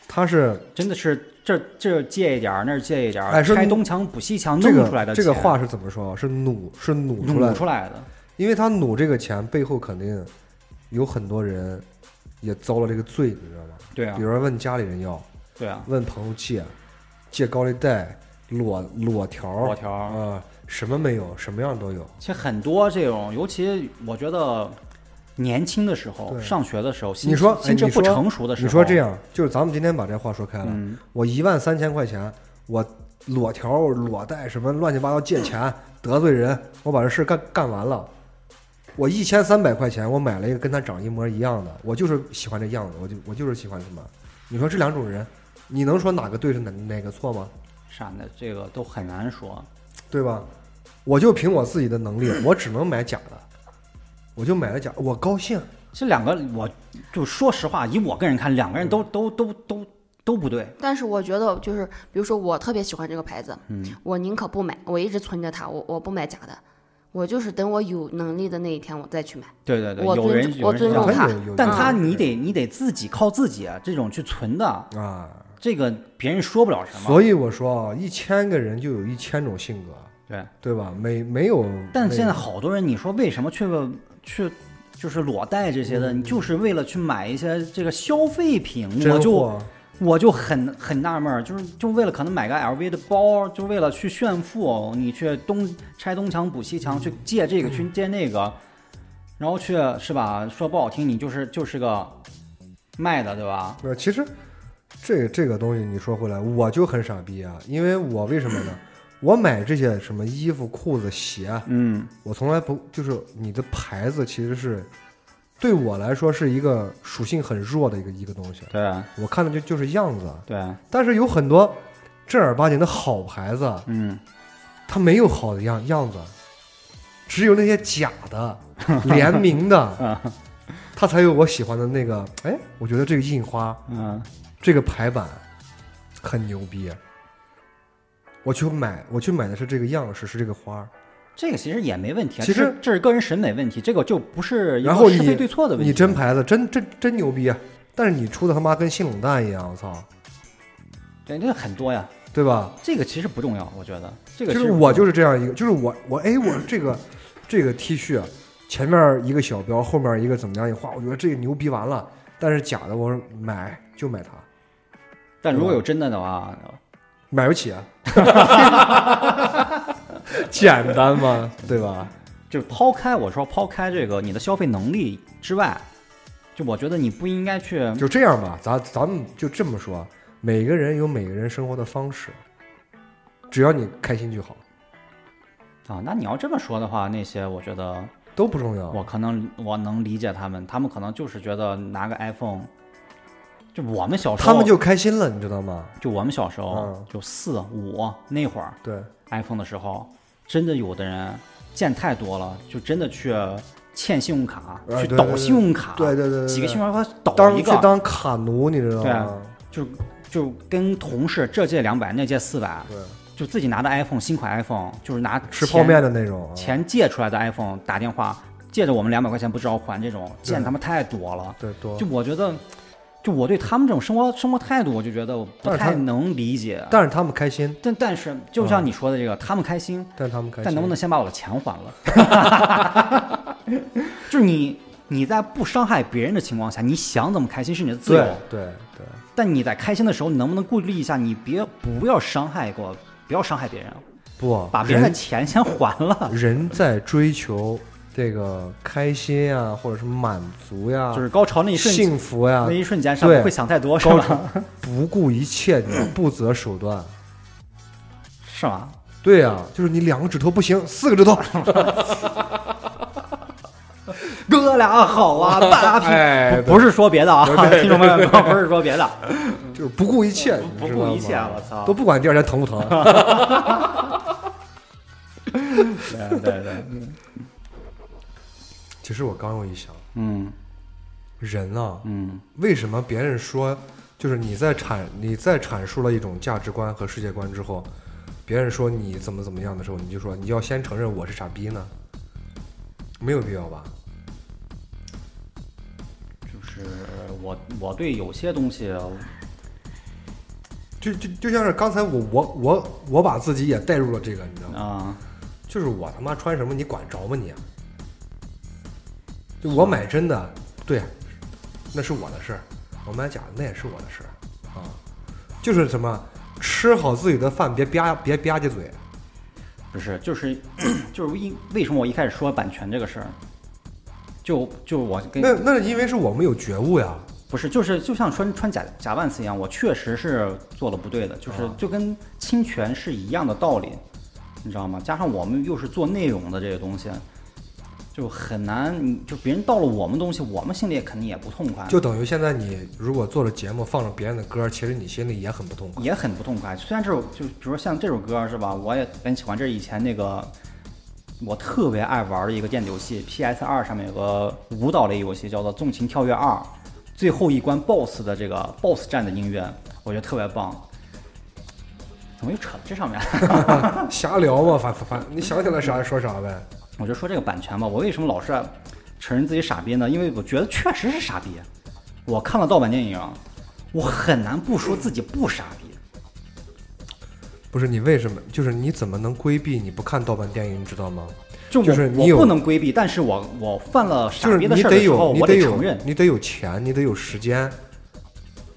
他是真的是这这借一点儿，那儿借一点儿，哎是拆东墙补西墙弄出来的这个话是怎么说？是努是努出来出来的。因为他努这个钱背后肯定有很多人也遭了这个罪，你知道吗？对啊比，如说问家里人要，对啊，问朋友借，借高利贷，裸裸条，裸条啊、什么没有，什么样都有。其实很多这种，尤其我觉得年轻的时候，上学的时候，心你说哎心智不成熟的时候，你说这，样，就是咱们今天把这话说开了，嗯，我一万三千块钱，我裸条、裸贷什么乱七八糟借钱得罪人，我把这事干干完了。我一千三百块钱，我买了一个跟他长一模一样的，我就是喜欢这样子，我就我就是喜欢什么。你说这两种人，你能说哪个对是哪哪个错吗？啥的这个都很难说。对吧？我就凭我自己的能力，我只能买假的，我就买了假，我高兴。这两个，我就说实话，以我个人看，两个人都都都都都不对。但是我觉得就是，比如说我特别喜欢这个牌子，嗯，我宁可不买，我一直存着它，我我不买假的，我就是等我有能力的那一天我再去买。对对对，我尊有人我尊重他但他你得你得自己靠自己啊，这种去存的，啊，这个别人说不了什么。所以我说啊，一千个人就有一千种性格，对，对吧？没没有，但现在好多人，你说为什么去去就是裸贷这些的，你就是为了去买一些这个消费品，我就我就很很纳闷儿，就是就为了可能买个 LV 的包，就为了去炫富，你去东拆东墙补西墙，去借这个去借那个，然后去是吧？说不好听，你就是就是个卖的，对吧？呃，其实这这个东西你说回来，我就很傻逼啊，因为我为什么呢？我买这些什么衣服、裤子、鞋，嗯，我从来不就是你的牌子，其实是对我来说是一个属性很弱的一个一个东西。对我看的就就是样子，对，但是有很多正儿八经的好牌子，嗯，它没有好的样样子，只有那些假的、联名的，它才有我喜欢的那个。哎，我觉得这个印花、嗯，这个排版很牛逼。我去买，我去买的是这个样式，是这个花儿。这个其实也没问题啊。其实这是个人审美问题，这个就不是一然后你个是非对错的问题。你真牌子真真真牛逼啊！但是你出的他妈跟性冷淡一样，我操，对，这很多呀。对吧？这个其实不重要，我觉得这个就其实是我就是这样一个，就是我我哎我这个这个 T 恤前面一个小标，后面一个怎么样一画，我觉得这个牛逼完了。但是假的，我说买就买它，但如果有真的的话，买不起啊 简单吗？对吧？就抛开我说抛开这个你的消费能力之外，就我觉得你不应该去就这样吧，咱咱们就这么说，每个人有每个人生活的方式，只要你开心就好，啊。那你要这么说的话，那些我觉得都不重要。我可能我能理解他们，他们可能就是觉得拿个 iPhone，就我们小时候他们就开心了，你知道吗？就我们小时候嗯就四五那会儿对，iPhone 的时候，真的有的人见太多了，就真的去欠信用卡，去倒信用卡，对对对对几个信用卡倒一个，去当卡奴，你知道吗对啊？就就跟同事这借两百，那借四百，对，就自己拿的 iPhone 新款 iPhone，就是拿吃泡面的那种啊。钱借出来的 iPhone 打电话借着我们两百块钱不知道还，这种对见他们太多了。对多就，我觉得，就我对他们这种生活生活态度，我就觉得我不太能理解。但是他们开心，但但是，就像你说的这个，他们开心，但是他们开心。但能不能先把我的钱还了？就是你你在不伤害别人的情况下，你想怎么开心是你的自由对。对对，但你在开心的时候，你能不能顾虑一下？你别不要伤害过，不要伤害别人，不把别人的人钱先还了。人在追求这个开心呀，或者是满足呀，就是高潮那一瞬间，幸福呀那，一瞬间上对不会想太多，是吧？不顾一切，你不择手段。是吗？对呀、就是你两个指头不行，四个指头，哥俩好啊，大皮。哎不不是说别的啊，听众朋友们，不是说别的，就是不顾一切，不顾一切，我操！都不管第二天疼不疼。对对对，其实我刚又一想，嗯人啊，嗯为什么别人说，就是你在阐你在阐述了一种价值观和世界观之后，别人说你怎么怎么样的时候，你就说你要先承认我是傻逼呢？没有必要吧？就是我我对有些东西，就就就像是刚才我我我我把自己也带入了这个，你知道吗？啊，就是我他妈穿什么你管着吗你？就我买真的，对，那是我的事儿；我买假的那也是我的事儿啊。就是什么，吃好自己的饭，别吧别吧唧嘴。不是，就是就是为为什么我一开始说版权这个事儿，就就我跟那那是因为是我们有觉悟呀。不是，就是就像穿穿假假万斯一样，我确实是做了不对的，就是啊就跟侵权是一样的道理，你知道吗？加上我们又是做内容的这个东西，就很难，就别人盗了我们东西，我们心里也肯定也不痛快，就等于现在你如果做了节目，放了别人的歌，其实你心里也很不痛快。也很不痛快。虽然这首就比如说像这首歌是吧，我也很喜欢，这是以前那个我特别爱玩的一个电子游戏，PS 二上面有个舞蹈类游戏叫做《纵情跳跃二》，最后一关 BOSS 的这个 BOSS 战的音乐，我觉得特别棒。怎么又扯到这上面？瞎聊嘛，反反反，你想起来啥说啥呗。我就说这个版权吧，我为什么老是承认自己傻逼呢？因为我觉得确实是傻逼。我看了盗版电影，我很难不说自己不傻逼。不是你为什么？就是你怎么能规避你不看盗版电影？你知道吗？就就是你我不能规避，但是我我犯了傻逼的事儿的时候，我得承认。，你得有钱，你得有时间，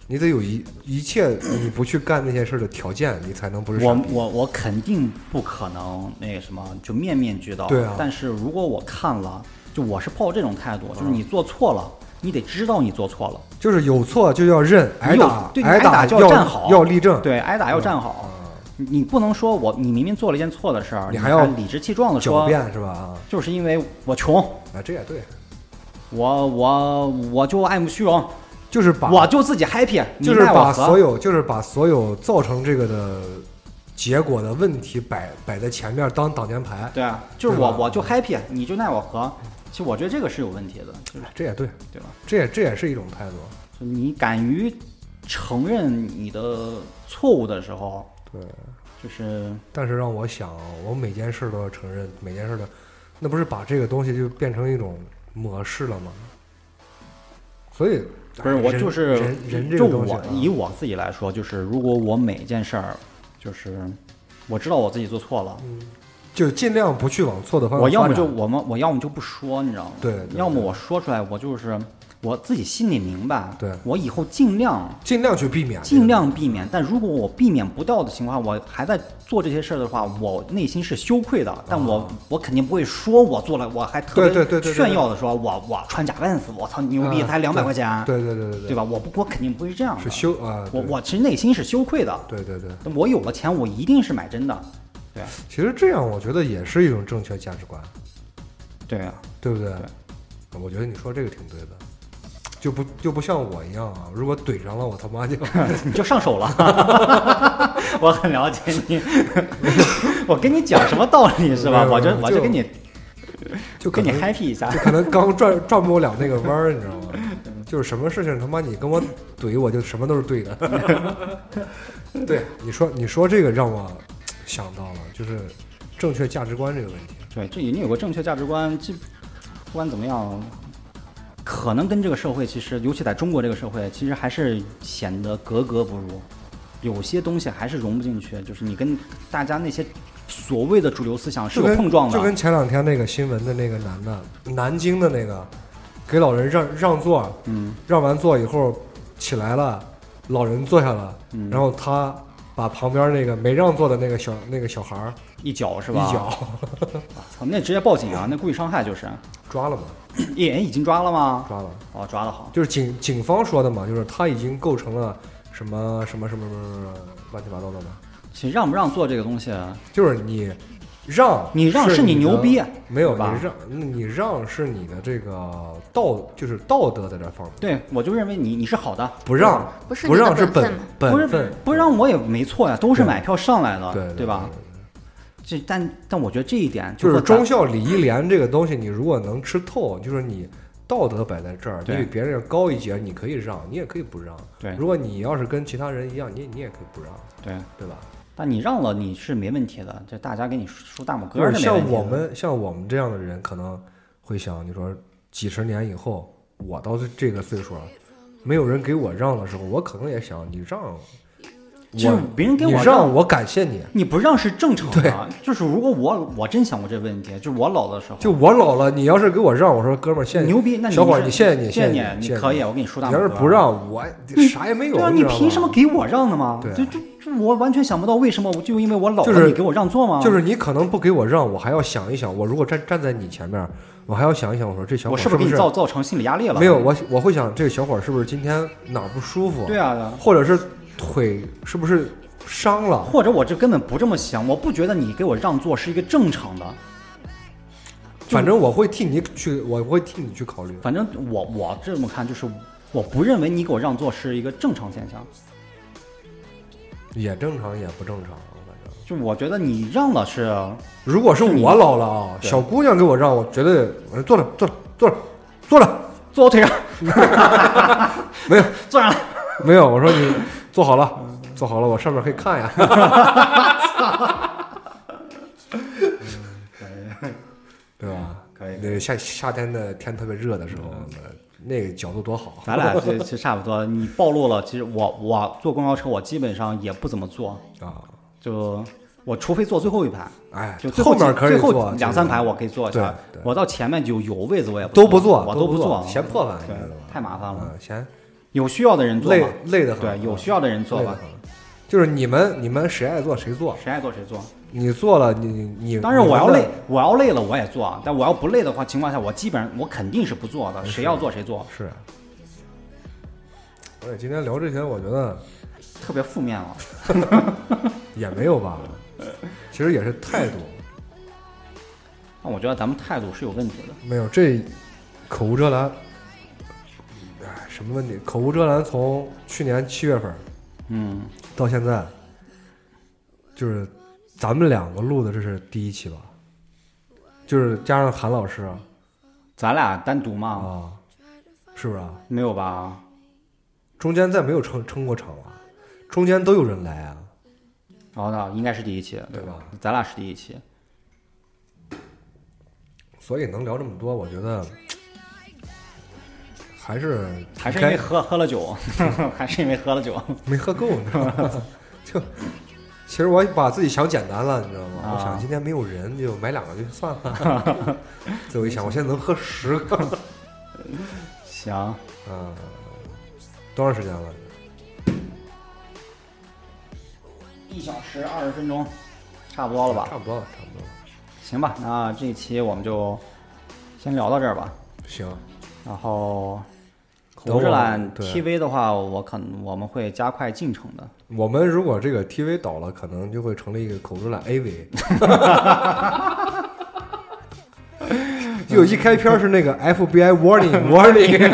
你得有一一切你不去干那些事儿的条件，你才能不是我。我我肯定不可能那个什么，就面面俱到。对啊但是如果我看了，就我是抱这种态度，就是你做错了，你得知道你做错了。就是有错就要认，挨打对挨挨打就要要站好要立正。对，挨打要站好。啊你你不能说我你明明做了一件错的事儿，你你还要理直气壮的狡说，辩是吧？啊，就是因为我穷，啊，这也对，我我我就爱慕虚荣，就是把我就自己 happy，就是把所有就是把所有造成这个的结果的问题摆摆在前面当挡箭牌。对啊，就是我我就 happy，你就奈我何。其实我觉得这个是有问题的，就是这也对，对吧？这也这也是一种态度。就你敢于承认你的错误的时候，对，就是但是让我想，我每件事都要承认，每件事的，那不是把这个东西就变成一种模式了吗？所以不是我就是人人这就个东西啊，我以我自己来说，就是如果我每件事儿，就是我知道我自己做错了，就尽量不去往错的方向我要么就我们我要么就不说，你知道吗？对对要么我说出来，我就是我自己心里明白，对我以后尽量尽量去避免，尽量避免。但如果我避免不掉的情况，我还在做这些事儿的话，我内心是羞愧的。但我、我肯定不会说我做了，我还特别炫耀的说，我我穿假 Vans，我操牛逼，啊才两百对块钱，对对对对对对吧？我不我肯定不会这样的。是羞啊，我我其实内心是羞愧的。对对对，我有了钱，我一定是买真的。对其实这样我觉得也是一种正确价值观，对啊，对不对？我觉得你说这个挺对的，就不就不像我一样啊，如果怼上了我他妈就 你就上手了。我很了解你，我跟你讲什么道理是吧？我就我就跟你就跟你 happy 一下就。可能刚转转不了那个弯儿，你知道吗？就是什么事情他妈你跟我怼，我就什么都是对的。对，你说你说这个让我想到了，就是正确价值观这个问题。对，这你有个正确价值观，这不管怎么样，可能跟这个社会其实，尤其在中国这个社会，其实还是显得格格不入。有些东西还是融不进去，就是你跟大家那些所谓的主流思想是有碰撞的。就跟前两天那个新闻的那个男的，南京的那个，给老人让让座，嗯让完座以后起来了，老人坐下了，嗯，然后他把旁边那个没让座的那个小那个小孩儿一脚是一吧？脚 操，那直接报警啊！那故意伤害就是。抓了嘛，也已经抓了吗？抓了。哦，抓的好。就是警警方说的嘛，就是他已经构成了什么什么什么什么什么乱七八糟的嘛，其实让不让做这个东西，就是你让你让是你牛逼，没有吧你让你让是你的这个道就是道德在这方面，对我就认为你你是好的，不让不让是本本分不是本，不让我也没错呀，都是买票上来的，对对吧？？这但但我觉得这一点就是忠孝礼义廉这个东西，你如果能吃透，就是你道德摆在这儿，你比别人要高一截，你可以让，你也可以不让。对如果你要是跟其他人一样，你你也可以不让，对，对吧？但你让了你是没问题的，这大家给你竖大拇哥就是像我们像我们这样的人，可能会想，你说几十年以后，我到这这个岁数了，没有人给我让的时候，我可能也想你让，就是别人给我你让，我感谢你。你不让是正常的。就是如果我我真想过这个问题，就是我老的时候，就我老了，你要是给我让，我说哥们儿谢谢你。牛逼，那你小伙儿你谢谢你谢谢谢你，你可以，我给你竖大拇哥。你要是不让我，啥也没有。对啊，你凭什么？给我让的吗？对啊就就就我完全想不到为什么，就因为我老了，就是你给我让座吗？就是你可能不给我让，我还要想一想，我如果站站在你前面，我还要想一想，我说这小伙我是不是给你造造成心理压力了？没有？我我会想，这个小伙儿是不是今天哪儿不舒服？对啊，或者是腿是不是伤了？或者我这根本不这么想，我不觉得你给我让座是一个正常的。反正我会替你去，我会替你去考虑。反正我我这么看，就是我不认为你给我让座是一个正常现象。也正常，也不正常，反正。就我觉得你让了是，如果是我老了啊，小姑娘给我让，我绝对我说坐着，坐着，坐着，坐着，坐我腿上，没有，坐上来。没有。我说你坐好了，坐好了，我上面可以看呀。对吧？可以那夏夏天的天特别热的时候，那个角度多好。咱俩这这差不多。你暴露了，其实我我坐公交车，我基本上也不怎么坐，啊！就我除非坐最后一排，哎，就最后后面可以最后坐两三排我可以坐一下对对。我到前面就有位子我也都不坐，我都不坐，嫌破烦？太麻烦了。嗯，嫌有需要的人做累吧，累的很。对，有需要的人做吧，累得很。就是你们你们谁爱做谁做，谁爱做谁做。你做了你你当然我要累，我要累了我也做，啊，但我要不累的话情况下，我基本上我肯定是不做的，谁要做谁做，是。而且今天聊这些，我觉得特别负面了。也没有吧，其实也是态度，那我觉得咱们态度是有问题的。没有这口无遮拦。哎，什么问题？口无遮拦，从去年七月份嗯，到现在，就是咱们两个录的，这是第一期吧？就是加上韩老师啊，咱俩单独嘛，啊是不是啊？没有吧？中间再没有撑撑过场啊，中间都有人来啊。哦，那应该是第一期，对吧？咱俩是第一期。所以能聊这么多，我觉得还是还是因为喝喝了酒，还是因为喝了酒。没喝够，你知道吗？就其实我把自己想简单了，你知道吗？啊我想今天没有人，就买两个就算了。最后一想，我现在能喝十个，行，啊，多长时间了？一小时二十分钟，差不多了吧？差不多了，差不多了。行吧，那这一期我们就先聊到这儿吧。行，然后口之懒对 TV 的话，我可能我们会加快进程的。我们如果这个 TV 倒了，可能就会成立一个口之懒 AV。就一开篇是那个 FBI warning warning，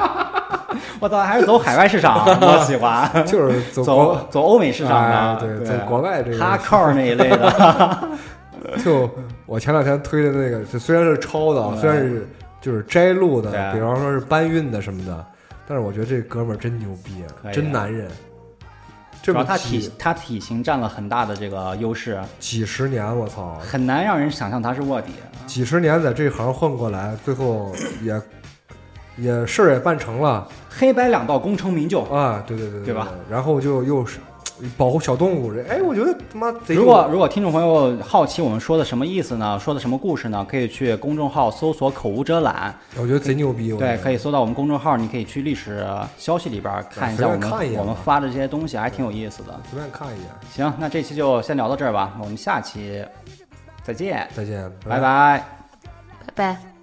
我操，还是走海外市场，我喜欢。就是走走走欧美市场哎的，对，走国外这个哈靠那一类的。就我前两天推的那个，虽然是抄的虽然是就是摘录的，对比方说是搬运的什么的，但是我觉得这哥们儿真牛逼真男人。主要他体他体型占了很大的这个优势，几十年，我操，很难让人想象他是卧底。几十年在这行混过来，最后也 也事儿也办成了黑白两道功成名就。啊，对对对对吧？然后就又是保护小动物，这哎，我觉得他妈贼如果如果听众朋友好奇我们说的什么意思呢？说的什么故事呢？可以去公众号搜索“口无遮拦。我觉得贼牛逼，”，对，可以搜到我们公众号，你可以去历史消息里边看一下我们我们发的这些东西，还挺有意思的。随便看一眼，行，那这期就先聊到这儿吧，我们下期再见，再见，拜拜。拜拜。